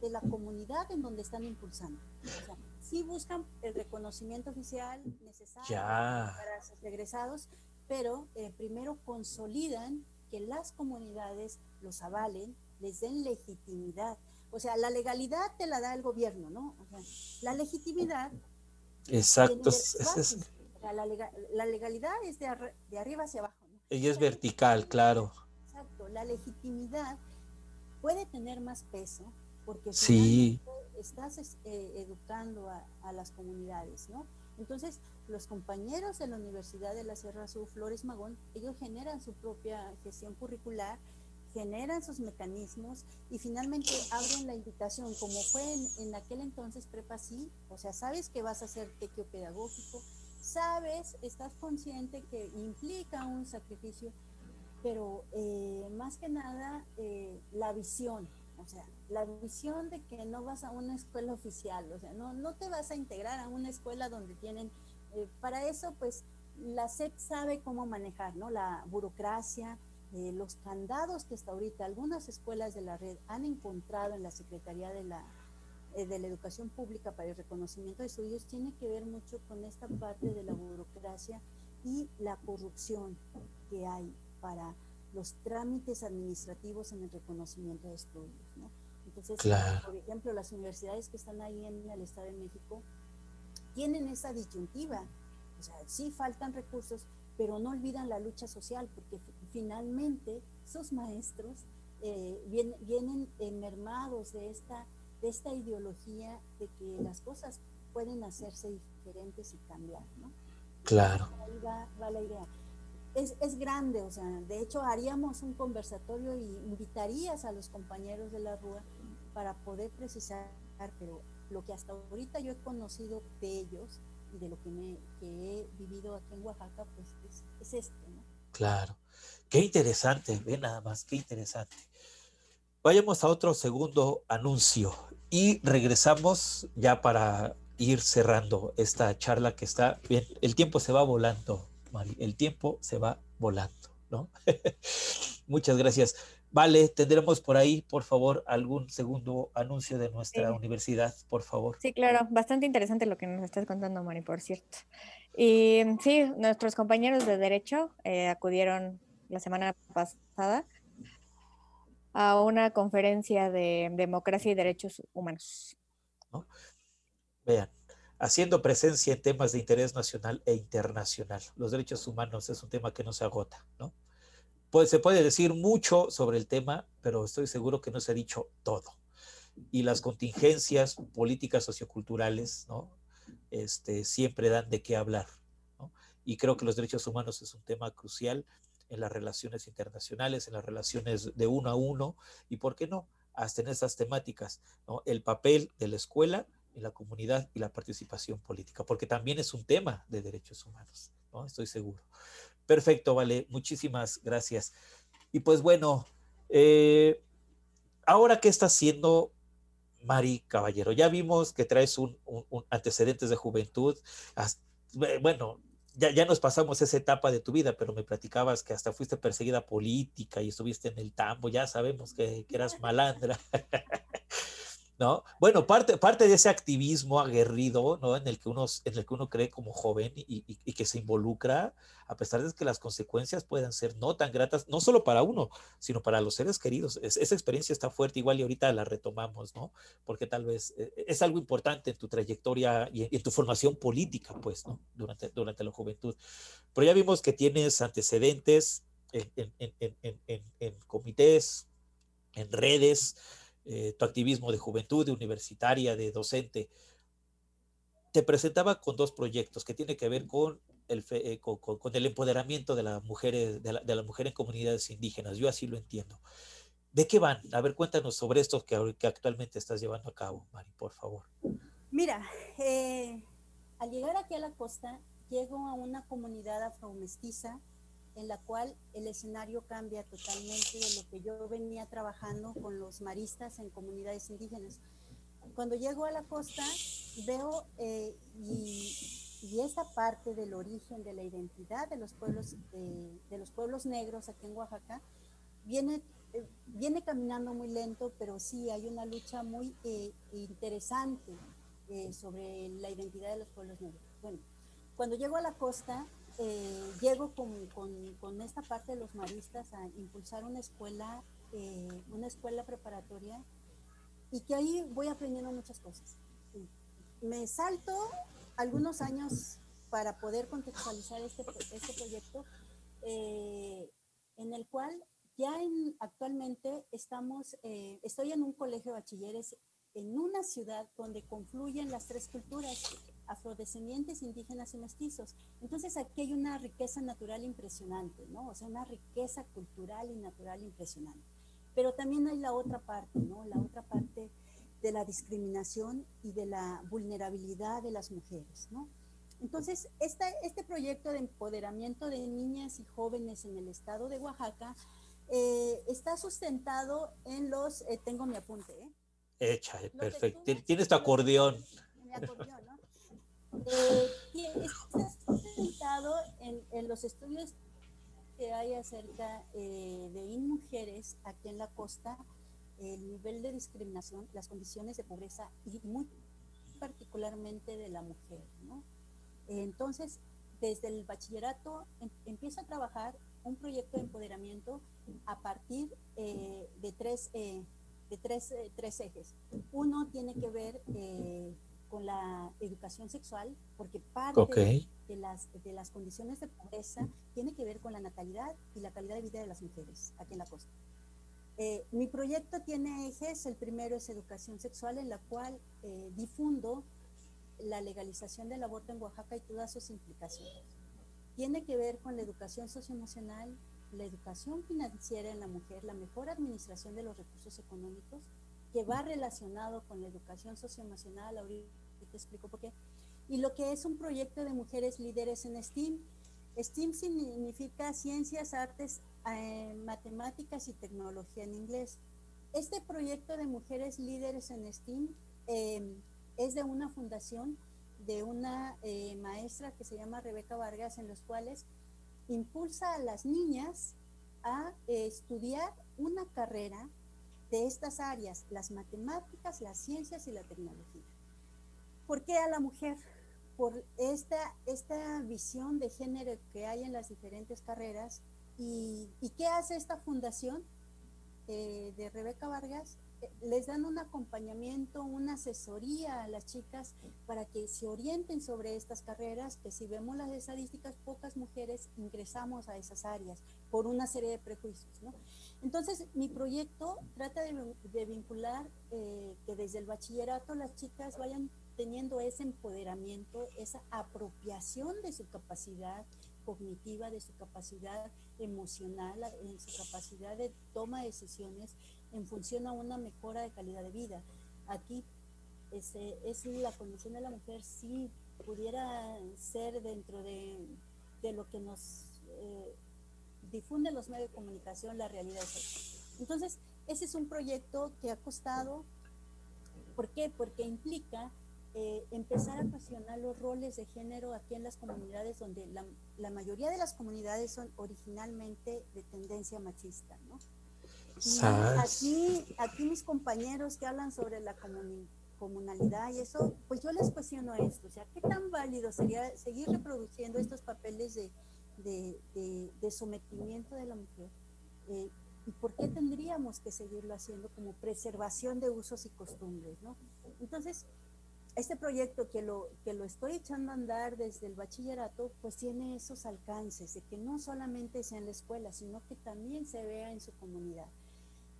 de la comunidad en donde están impulsando. O sea, sí buscan el reconocimiento oficial necesario para sus egresados, pero eh, primero consolidan que las comunidades los avalen, les den legitimidad. O sea, la legalidad te la da el gobierno, ¿no? O sea, la legitimidad
Exacto.
la, legalidad es de, arriba hacia abajo.
Ella es vertical, claro.
Exacto. La legitimidad puede tener más peso porque
sí.
estás eh, educando a, las comunidades, ¿no? Entonces, los compañeros de la Universidad de la Sierra Sur, Flores Magón, ellos generan su propia gestión curricular generan sus mecanismos y finalmente abren la invitación, como fue en, aquel entonces Prepa sí, o sea, sabes que vas a hacer tequio pedagógico, sabes, estás consciente que implica un sacrificio, pero eh, más que nada eh, la visión, o sea, la visión de que no vas a una escuela oficial, o sea, no, no te vas a integrar a una escuela donde tienen, eh, para eso pues la SEP sabe cómo manejar, ¿no? La burocracia, eh, los candados que hasta ahorita algunas escuelas de la red han encontrado en la Secretaría de la, eh, de la Educación Pública para el reconocimiento de estudios tiene que ver mucho con esta parte de la burocracia y la corrupción que hay para los trámites administrativos en el reconocimiento de estudios. Entonces, por ejemplo, las universidades que están ahí en el Estado de México tienen esa disyuntiva. O sea, sí faltan recursos, pero no olvidan la lucha social, porque finalmente sus maestros eh, vienen, mermados de esta, de esta ideología de que las cosas pueden hacerse diferentes y cambiar, ¿no?
Claro.
Ahí va, la idea. Es, es, grande, o sea, de hecho haríamos un conversatorio y invitarías a los compañeros de la RUA para poder precisar, pero lo que hasta ahorita yo he conocido de ellos y de lo que, me, he vivido aquí en Oaxaca, pues es, esto, ¿no?
Claro. Qué interesante, ve nada más, qué interesante. Vayamos a otro segundo anuncio y regresamos ya para ir cerrando esta charla que está bien. El tiempo se va volando, Mari, el tiempo se va volando, ¿no? Muchas gracias. Vale, tendremos por ahí, por favor, algún segundo anuncio de nuestra universidad, por favor.
Sí, claro, bastante interesante lo que nos estás contando, Mari, por cierto. Y sí, nuestros compañeros de Derecho eh, acudieron la semana pasada a una conferencia de democracia y derechos humanos.
Vean, haciendo presencia en temas de interés nacional e internacional. Los derechos humanos es un tema que no se agota, ¿no? Pues, se puede decir mucho sobre el tema, pero estoy seguro que no se ha dicho todo. Y las contingencias políticas socioculturales, ¿no? Este, siempre dan de qué hablar. Y creo que los derechos humanos es un tema crucial en las relaciones internacionales, en las relaciones de uno a uno, y por qué no, hasta en esas temáticas, ¿no? El papel de la escuela en la comunidad y la participación política, porque también es un tema de derechos humanos, ¿no? Estoy seguro. Perfecto, vale, muchísimas gracias. Y pues bueno, eh, ahora qué está haciendo Mari Caballero. Ya vimos que traes un, antecedentes de juventud. bueno, ya, ya nos pasamos esa etapa de tu vida, pero me platicabas que hasta fuiste perseguida política y estuviste en el tambo, ya sabemos que eras malandra. ¿no? Bueno, parte, parte de ese activismo aguerrido, ¿no? En el que uno, en el que uno cree como joven y, que se involucra, a pesar de que las consecuencias puedan ser no tan gratas, no solo para uno, sino para los seres queridos. esa experiencia está fuerte, igual y ahorita la retomamos, ¿no? Porque tal vez eh, es algo importante en tu trayectoria y, en tu formación política, pues. Durante, durante la juventud. Pero ya vimos que tienes antecedentes en, en comités, en redes, eh, tu activismo de juventud, de universitaria, de docente, te presentaba con dos proyectos que tienen que ver con el, eh, con, el empoderamiento de las mujeres, de la, mujer en comunidades indígenas. Yo así lo entiendo. ¿De qué van? A ver, cuéntanos sobre esto que, actualmente estás llevando a cabo, Mari, por favor.
Mira, eh, al llegar aquí a la costa, llego a una comunidad afro-mestiza en la cual el escenario cambia totalmente de lo que yo venía trabajando con los maristas en comunidades indígenas. Cuando llego a la costa, veo eh, y, esta parte del origen, de la identidad de los pueblos, eh, de los pueblos negros aquí en Oaxaca, viene, eh, viene caminando muy lento, pero sí hay una lucha muy interesante sobre la identidad de los pueblos negros. Bueno, cuando llego a la costa, eh, llego con, con, esta parte de los maristas a impulsar una escuela, eh, una escuela preparatoria y que ahí voy aprendiendo muchas cosas. Me salto algunos años para poder contextualizar este, este proyecto, eh, en el cual ya actualmente estamos, estoy en un colegio de bachilleres en una ciudad donde confluyen las tres culturas, afrodescendientes, indígenas y mestizos. Entonces aquí hay una riqueza natural impresionante, ¿no? O sea, una riqueza cultural y natural impresionante. Pero también hay la otra parte, ¿no? La otra parte de la discriminación y de la vulnerabilidad de las mujeres, ¿no? Entonces, esta, este proyecto de empoderamiento de niñas y jóvenes en el estado de Oaxaca eh, está sustentado en los, eh, tengo mi apunte, ¿eh?
Hecha, perfecto. Tienes tu acordeón.
Mi acordeón, ¿no? Eh, está sustentado en, en, los estudios que hay acerca eh, de mujeres aquí en la costa, el nivel de discriminación, las condiciones de pobreza y muy particularmente de la mujer. ¿no? Entonces, desde el bachillerato em, empiezo a trabajar un proyecto de empoderamiento a partir eh, de, tres, eh, de tres, eh, tres, ejes. Uno tiene que ver con la educación sexual, porque parte de, las, de las condiciones de pobreza tiene que ver con la natalidad y la calidad de vida de las mujeres aquí en la costa. Eh, mi proyecto tiene ejes, el primero es educación sexual, en la cual eh, difundo la legalización del aborto en Oaxaca y todas sus implicaciones. Tiene que ver con la educación socioemocional, la educación financiera en la mujer, la mejor administración de los recursos económicos, que va relacionado con la educación socioemocional, ahorita te explico por qué, y lo que es un proyecto de mujeres líderes en STEAM. STEAM significa ciencias, artes, eh, matemáticas y tecnología en inglés. Este proyecto de mujeres líderes en STEAM em, es de una fundación de una eh, maestra que se llama Rebeca Vargas, en los cuales impulsa a las niñas a eh, estudiar una carrera de estas áreas, las matemáticas, las ciencias y la tecnología. ¿Por qué a la mujer? Por esta, esta visión de género que hay en las diferentes carreras. ¿Y, qué hace esta fundación eh, de Rebeca Vargas? les dan un acompañamiento, una asesoría a las chicas para que se orienten sobre estas carreras, que si vemos las estadísticas, pocas mujeres ingresamos a esas áreas por una serie de prejuicios. ¿no? Entonces, mi proyecto trata de, vincular eh, que desde el bachillerato las chicas vayan teniendo ese empoderamiento, esa apropiación de su capacidad cognitiva, de su capacidad emocional, en su capacidad de toma de decisiones en función a una mejora de calidad de vida. Aquí este, es la condición de la mujer si pudiera ser dentro de, lo que nos eh, los medios de comunicación la realidad. Entonces, ese es un proyecto que ha costado, ¿por qué? Porque implica eh, empezar a cuestionar los roles de género aquí en las comunidades donde la, la, mayoría de las comunidades son originalmente de tendencia machista, ¿no? aquí, aquí mis compañeros que hablan sobre la comunalidad y eso, pues yo les cuestiono esto, o sea, ¿qué tan válido sería seguir reproduciendo estos papeles de, de, de, sometimiento de la mujer? Eh, ¿Y por qué tendríamos que seguirlo haciendo como preservación de usos y costumbres? ¿no? Entonces, este proyecto que lo, que lo estoy echando a andar desde el bachillerato, pues tiene esos alcances de que no solamente sea en la escuela, sino que también se vea en su comunidad.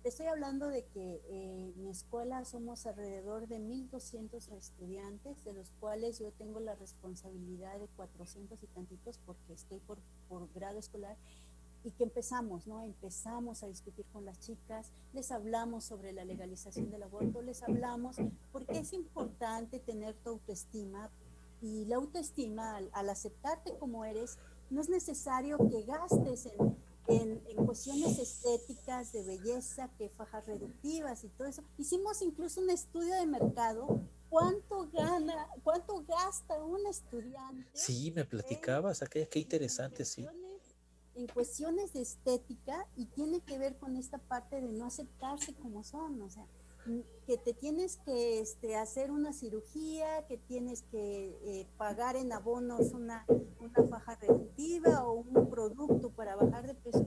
estoy hablando de que eh, en mi escuela somos alrededor de 1.200 estudiantes, de los cuales yo tengo la responsabilidad de 400 y tantitos porque estoy por, por grado escolar y que empezamos, ¿no? Empezamos a discutir con las chicas, les hablamos sobre la legalización del aborto, les hablamos porque es importante tener tu autoestima y la autoestima al, aceptarte como eres, no es necesario que gastes en, en, en, cuestiones estéticas, de belleza, que fajas reductivas y todo eso. Hicimos incluso un estudio de mercado. ¿Cuánto gana, cuánto gasta un estudiante?
Sí, me platicabas, aquella, qué interesante, sí
en cuestiones de estética y tiene que ver con esta parte de no aceptarse como son, o sea, que te tienes que este, hacer una cirugía, que tienes que eh, pagar en abonos una, una faja reductiva o un producto para bajar de peso,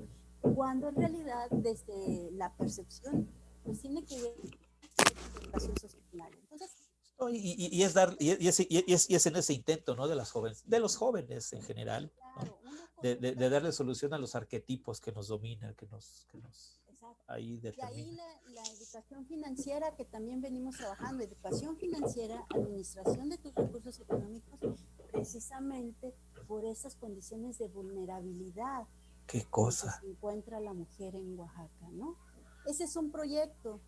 cuando en realidad desde la percepción pues tiene que ver con social. Entonces,
y, y, es dar y es, y, es, y es en ese intento no de las jóvenes de los jóvenes en general claro, de, de, darle solución a los arquetipos que nos dominan, que nos, que nos ahí
determinan. Y ahí la, la, educación financiera que también venimos trabajando, educación financiera, administración de tus recursos económicos, precisamente por esas condiciones de vulnerabilidad.
¿Qué cosa?
Que se encuentra la mujer en Oaxaca, ¿no? Ese es un proyecto,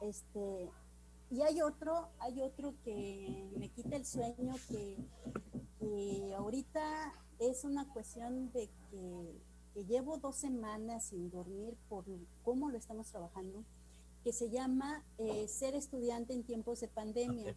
este, y hay otro, hay otro que me quita el sueño que, que ahorita es una cuestión de que, llevo dos semanas sin dormir por cómo lo estamos trabajando, que se llama eh, Ser estudiante en tiempos de pandemia.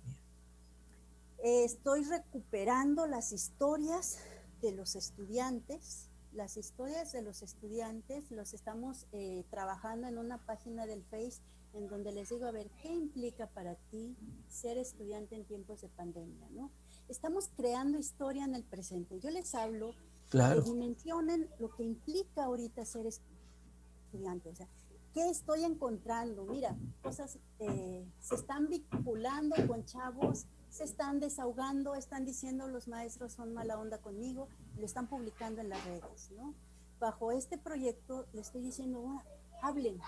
estoy recuperando las historias de los estudiantes, las historias de los estudiantes, los estamos eh, trabajando en una página del Face en donde les digo, a ver, ¿qué implica para ti ser estudiante en tiempos de pandemia? ¿no? estamos creando historia en el presente. Yo les hablo
claro.
que dimensionen lo que implica ahorita ser estudiante. O sea, ¿qué estoy encontrando? Mira, cosas eh, se están vinculando con chavos, se están desahogando, están diciendo los maestros son mala onda conmigo, lo están publicando en las redes, ¿no? Bajo este proyecto le estoy diciendo, hablen,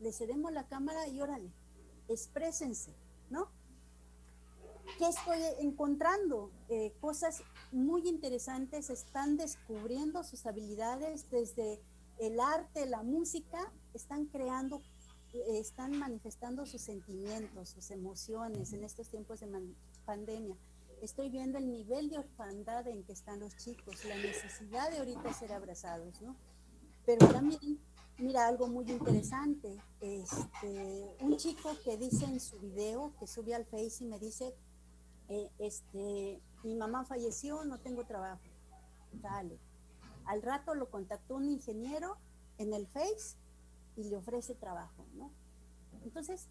les cedemos la cámara y órale, exprésense, ¿no? ¿qué estoy encontrando? Eh, cosas muy interesantes, están descubriendo sus habilidades desde el arte, la música, están creando, eh, están manifestando sus sentimientos, sus emociones en estos tiempos de pandemia. Estoy viendo el nivel de orfandad en que están los chicos, la necesidad de ahorita ser abrazados, ¿no? Pero también, mira, algo muy interesante, este, un chico que dice en su video, que sube al Face y me dice, eh, este, mi mamá falleció, no tengo trabajo. Dale. Al rato lo contactó un ingeniero en el Face y le ofrece trabajo, ¿no? Entonces,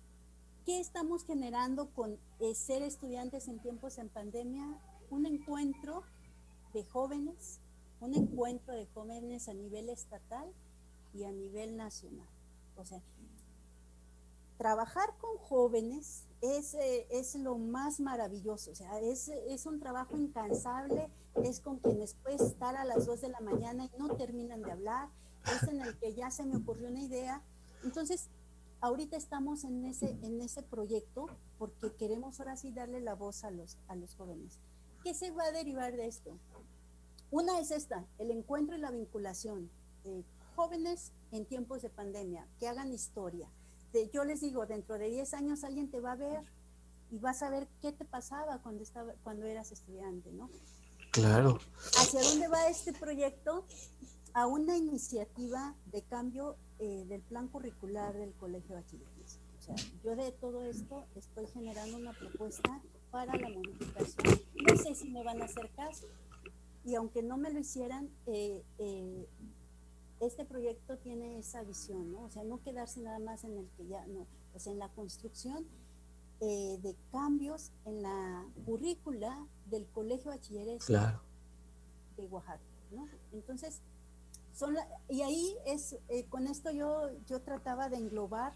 ¿qué estamos generando con eh, ser estudiantes en tiempos en pandemia? Un encuentro de jóvenes, un encuentro de jóvenes a nivel estatal y a nivel nacional. O sea, trabajar con jóvenes es, eh, es lo más maravilloso, o sea, es, es, un trabajo incansable, es con quienes puedes estar a las 2 de la mañana y no terminan de hablar, es en el que ya se me ocurrió una idea. Entonces, ahorita estamos en ese, en ese proyecto porque queremos ahora sí darle la voz a los, a los jóvenes. ¿Qué se va a derivar de esto? Una es esta, el encuentro y la vinculación. de jóvenes en tiempos de pandemia, que hagan historia, yo les digo, dentro de 10 años alguien te va a ver y vas a ver qué te pasaba cuando, estaba, cuando eras estudiante, ¿no?
Claro.
¿Hacia dónde va este proyecto? A una iniciativa de cambio eh, del plan curricular del Colegio Bachilleres. O sea, yo de todo esto estoy generando una propuesta para la modificación. No sé si me van a hacer caso. Y aunque no me lo hicieran, eh, eh, este proyecto tiene esa visión, ¿no? O sea, no quedarse nada más en el que ya, no, o sea, en la construcción eh, de cambios en la currícula del Colegio Bachilleres de Oaxaca, ¿no? Entonces, son y ahí es, eh, con esto yo, yo trataba de englobar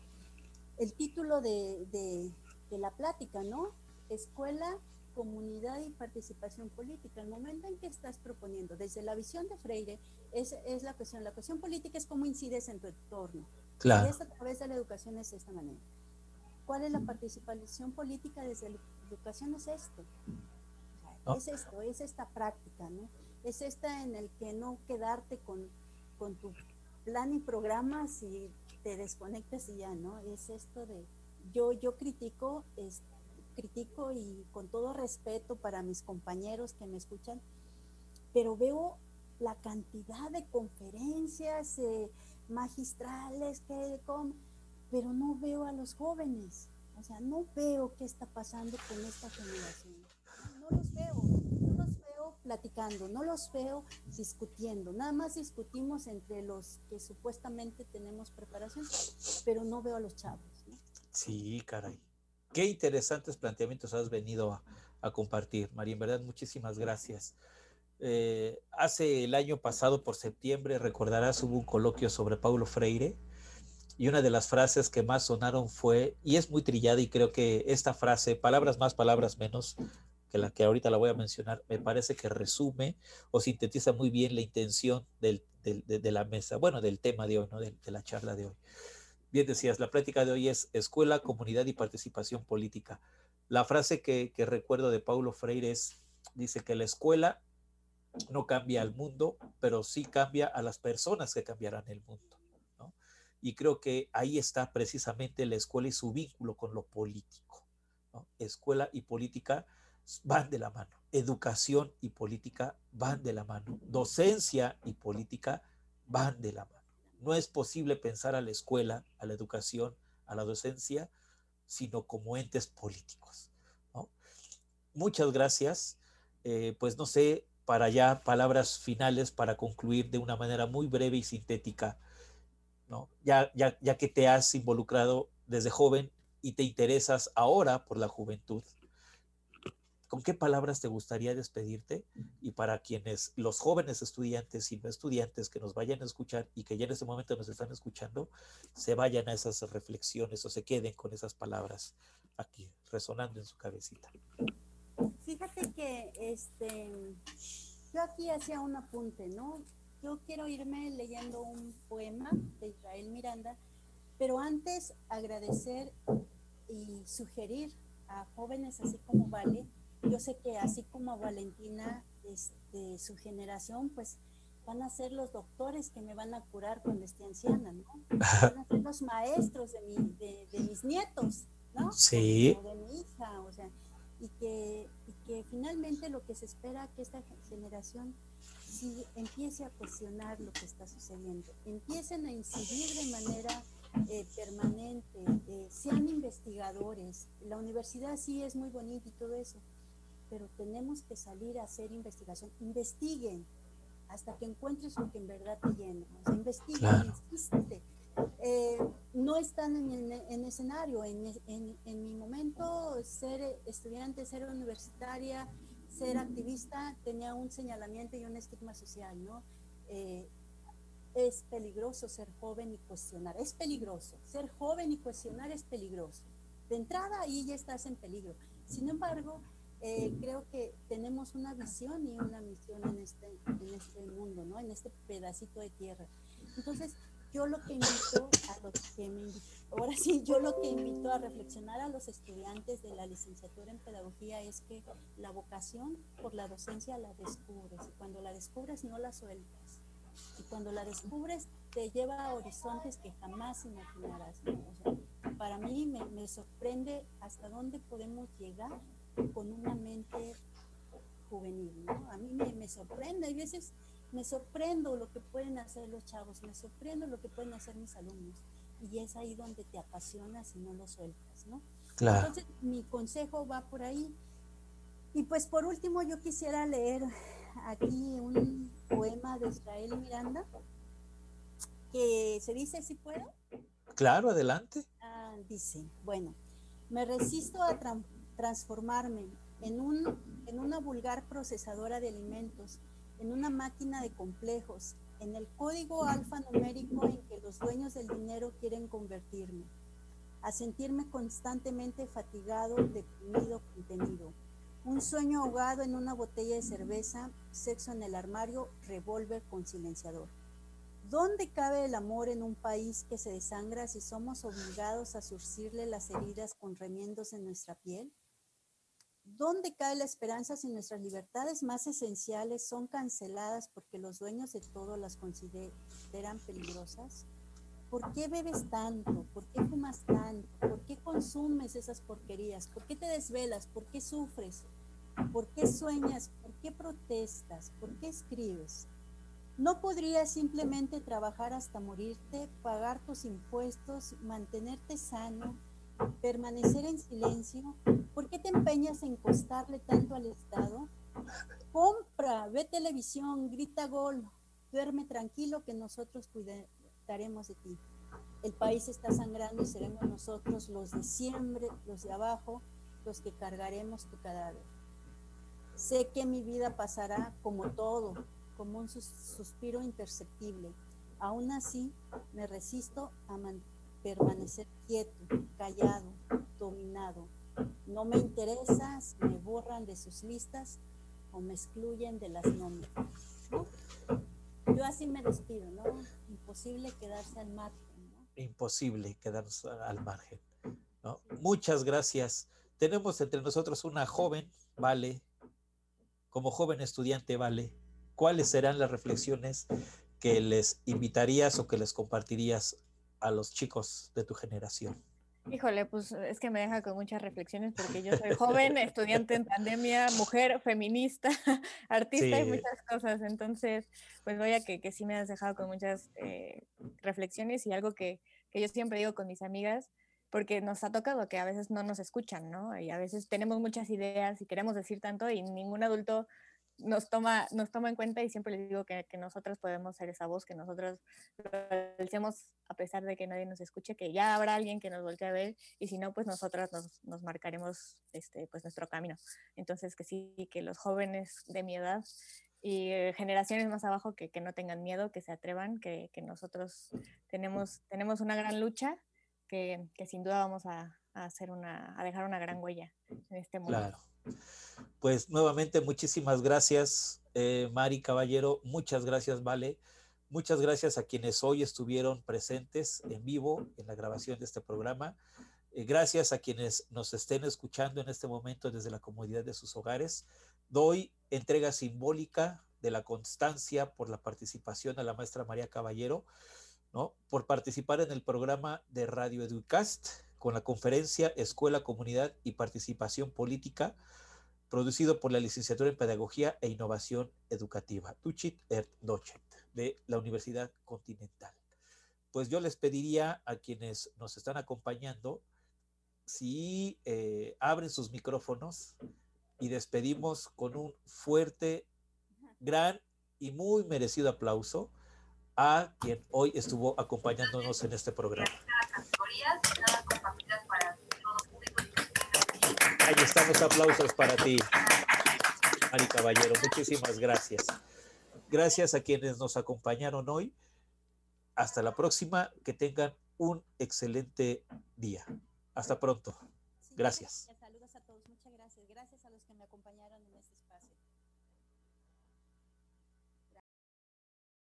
el título de, de, de la plática, ¿no? Escuela comunidad y participación política. El momento en que estás proponiendo, desde la visión de Freire, es, es la cuestión. La cuestión política es cómo incides en tu entorno. Claro. Y esto a través de la educación es de esta manera. ¿Cuál es la participación política desde la educación? Es esto. Es esto, es esta práctica, ¿no? Es esta en el que no quedarte con, con tu plan y programa si te desconectas y ya, ¿no? Es esto de, yo, yo critico este, critico y con todo respeto para mis compañeros que me escuchan, pero veo la cantidad de conferencias eh, magistrales que pero no veo a los jóvenes. O sea, no veo qué está pasando con esta generación. No los veo, no los veo platicando, no los veo discutiendo. Nada más discutimos entre los que supuestamente tenemos preparación, pero no veo a los chavos.
Sí, caray. Qué interesantes planteamientos has venido a, compartir, María. En verdad, muchísimas gracias. Eh, hace el año pasado, por septiembre, recordarás, hubo un coloquio sobre Paulo Freire y una de las frases que más sonaron fue, y es muy trillada y creo que esta frase, palabras más, palabras menos, que la que ahorita la voy a mencionar, me parece que resume o sintetiza muy bien la intención del, de, la mesa, bueno, del tema de hoy, ¿no? de la charla de hoy. Bien decías, la plática de hoy es escuela, comunidad y participación política. La frase que, recuerdo de Paulo Freire es, dice que la escuela no cambia al mundo, pero sí cambia a las personas que cambiarán el mundo. Y creo que ahí está precisamente la escuela y su vínculo con lo político. Escuela y política van de la mano. Educación y política van de la mano. Docencia y política van de la mano. No es posible pensar a la escuela, a la educación, a la docencia, sino como entes políticos. Muchas gracias. Eh, pues no sé, para ya palabras finales para concluir de una manera muy breve y sintética, ya, ya, ya que te has involucrado desde joven y te interesas ahora por la juventud, ¿Con qué palabras te gustaría despedirte? Y para quienes, los jóvenes estudiantes y no estudiantes que nos vayan a escuchar y que ya en este momento nos están escuchando, se vayan a esas reflexiones o se queden con esas palabras aquí, resonando en su cabecita.
Fíjate que este, yo aquí hacía un apunte, ¿no? Yo quiero irme leyendo un poema de Israel Miranda, pero antes agradecer y sugerir a jóvenes así como Vale, yo sé que así como Valentina, este, su generación, pues van a ser los doctores que me van a curar cuando esté anciana, ¿no? Van a ser los maestros de, mi, de, mis nietos, ¿no?
Sí.
O de mi hija, o sea, y que, y que finalmente lo que se espera que esta generación sí empiece a cuestionar lo que está sucediendo, empiecen a incidir de manera eh, permanente, eh, sean investigadores. La universidad sí es muy bonita y todo eso, pero tenemos que salir a hacer investigación. Investiguen hasta que encuentres lo que en verdad te llena. O investiguen, eh, no están en, en escenario. En, en, en, mi momento, ser estudiante, ser universitaria, ser activista, tenía un señalamiento y un estigma social, ¿no? Eh, es peligroso ser joven y cuestionar. Es peligroso. Ser joven y cuestionar es peligroso. De entrada ahí ya estás en peligro. Sin embargo, eh, creo que tenemos una visión y una misión en este, en este mundo, ¿no? En este pedacito de tierra. Entonces, yo lo que invito a los que me ahora sí, yo lo que invito a reflexionar a los estudiantes de la licenciatura en pedagogía es que la vocación por la docencia la descubres y cuando la descubres no la sueltas. Y cuando la descubres te lleva a horizontes que jamás imaginarás. para mí me, me sorprende hasta dónde podemos llegar con una mente juvenil, ¿no? A mí me, sorprende, hay veces me sorprendo lo que pueden hacer los chavos, me sorprendo lo que pueden hacer mis alumnos. Y es ahí donde te apasionas y no lo sueltas, ¿no? Claro. Entonces, mi consejo va por ahí. Y pues por último, yo quisiera leer aquí un poema de Israel Miranda, que se dice, si puedo.
Claro, adelante.
Ah, dice, bueno, me resisto a transformarme en, un, en una vulgar procesadora de alimentos en una máquina de complejos, en el código alfanumérico en que los dueños del dinero quieren convertirme, a sentirme constantemente fatigado, deprimido, contenido. Un sueño ahogado en una botella de cerveza, sexo en el armario, revólver con silenciador. ¿Dónde cabe el amor en un país que se desangra si somos obligados a surcirle las heridas con remiendos en nuestra piel? ¿Dónde cae la esperanza si nuestras libertades más esenciales son canceladas porque los dueños de todo las consideran peligrosas? ¿Por qué bebes tanto? ¿Por qué fumas tanto? ¿Por qué consumes esas porquerías? ¿Por qué te desvelas? ¿Por qué sufres? ¿Por qué sueñas? ¿Por qué protestas? ¿Por qué escribes? ¿No podrías simplemente trabajar hasta morirte, pagar tus impuestos, mantenerte sano, permanecer en silencio? ¿Por qué te empeñas en costarle tanto al Estado? Compra, ve televisión, grita gol, duerme tranquilo que nosotros cuidaremos de ti. El país está sangrando y seremos nosotros los de siempre, los de abajo, los que cargaremos tu cadáver. Sé que mi vida pasará como todo, como un suspiro imperceptible. Aún así, me resisto a permanecer quieto, callado, dominado. No me interesa si me borran de sus listas o me excluyen de las nóminas. Yo así me despido, ¿no? Imposible quedarse al margen.
Imposible quedarse al margen. ¿no? Muchas gracias. Tenemos entre nosotros una joven, Vale, como joven estudiante, Vale. ¿Cuáles serán las reflexiones que les invitarías o que les compartirías a los chicos de tu generación?
Híjole, pues es que me deja con muchas reflexiones porque yo soy joven, estudiante en pandemia, mujer, feminista, artista y muchas cosas. Entonces, pues voy a que, que sí me has dejado con muchas eh, reflexiones y algo que, que yo siempre digo con mis amigas, porque nos ha tocado que a veces no nos escuchan, ¿no? Y a veces tenemos muchas ideas y queremos decir tanto y ningún adulto nos toma, nos toma en cuenta y siempre les digo que, que nosotros podemos ser esa voz, que nosotros decimos a pesar de que nadie nos escuche, que ya habrá alguien que nos voltee a ver y si no, pues nosotras nos, nos marcaremos este, pues nuestro camino. Entonces, que sí, que los jóvenes de mi edad y eh, generaciones más abajo que, que, no tengan miedo, que se atrevan, que, que, nosotros tenemos, tenemos una gran lucha que, que sin duda vamos a, a, hacer una, a dejar una gran huella en este mundo.
Claro. Pues nuevamente muchísimas gracias, eh, Mari Caballero, muchas gracias, Vale. Muchas gracias a quienes hoy estuvieron presentes en vivo en la grabación de este programa. Eh, gracias a quienes nos estén escuchando en este momento desde la comodidad de sus hogares. Doy entrega simbólica de la constancia por la participación a la maestra María Caballero, ¿no? por participar en el programa de Radio Educast con la conferencia Escuela, Comunidad y Participación Política producido por la licenciatura en Pedagogía e Innovación Educativa, Tuchit er Dochet, de la Universidad Continental. Pues yo les pediría a quienes nos están acompañando si eh, abren sus micrófonos y despedimos con un fuerte, gran y muy merecido aplauso a quien hoy estuvo acompañándonos en este programa. Ahí están los aplausos para ti, Mari Caballero. Muchísimas gracias. Gracias a quienes nos acompañaron hoy. Hasta la próxima. Que tengan un excelente día. Hasta pronto. Gracias.
Saludos a todos. Muchas gracias. Gracias a los que me acompañaron.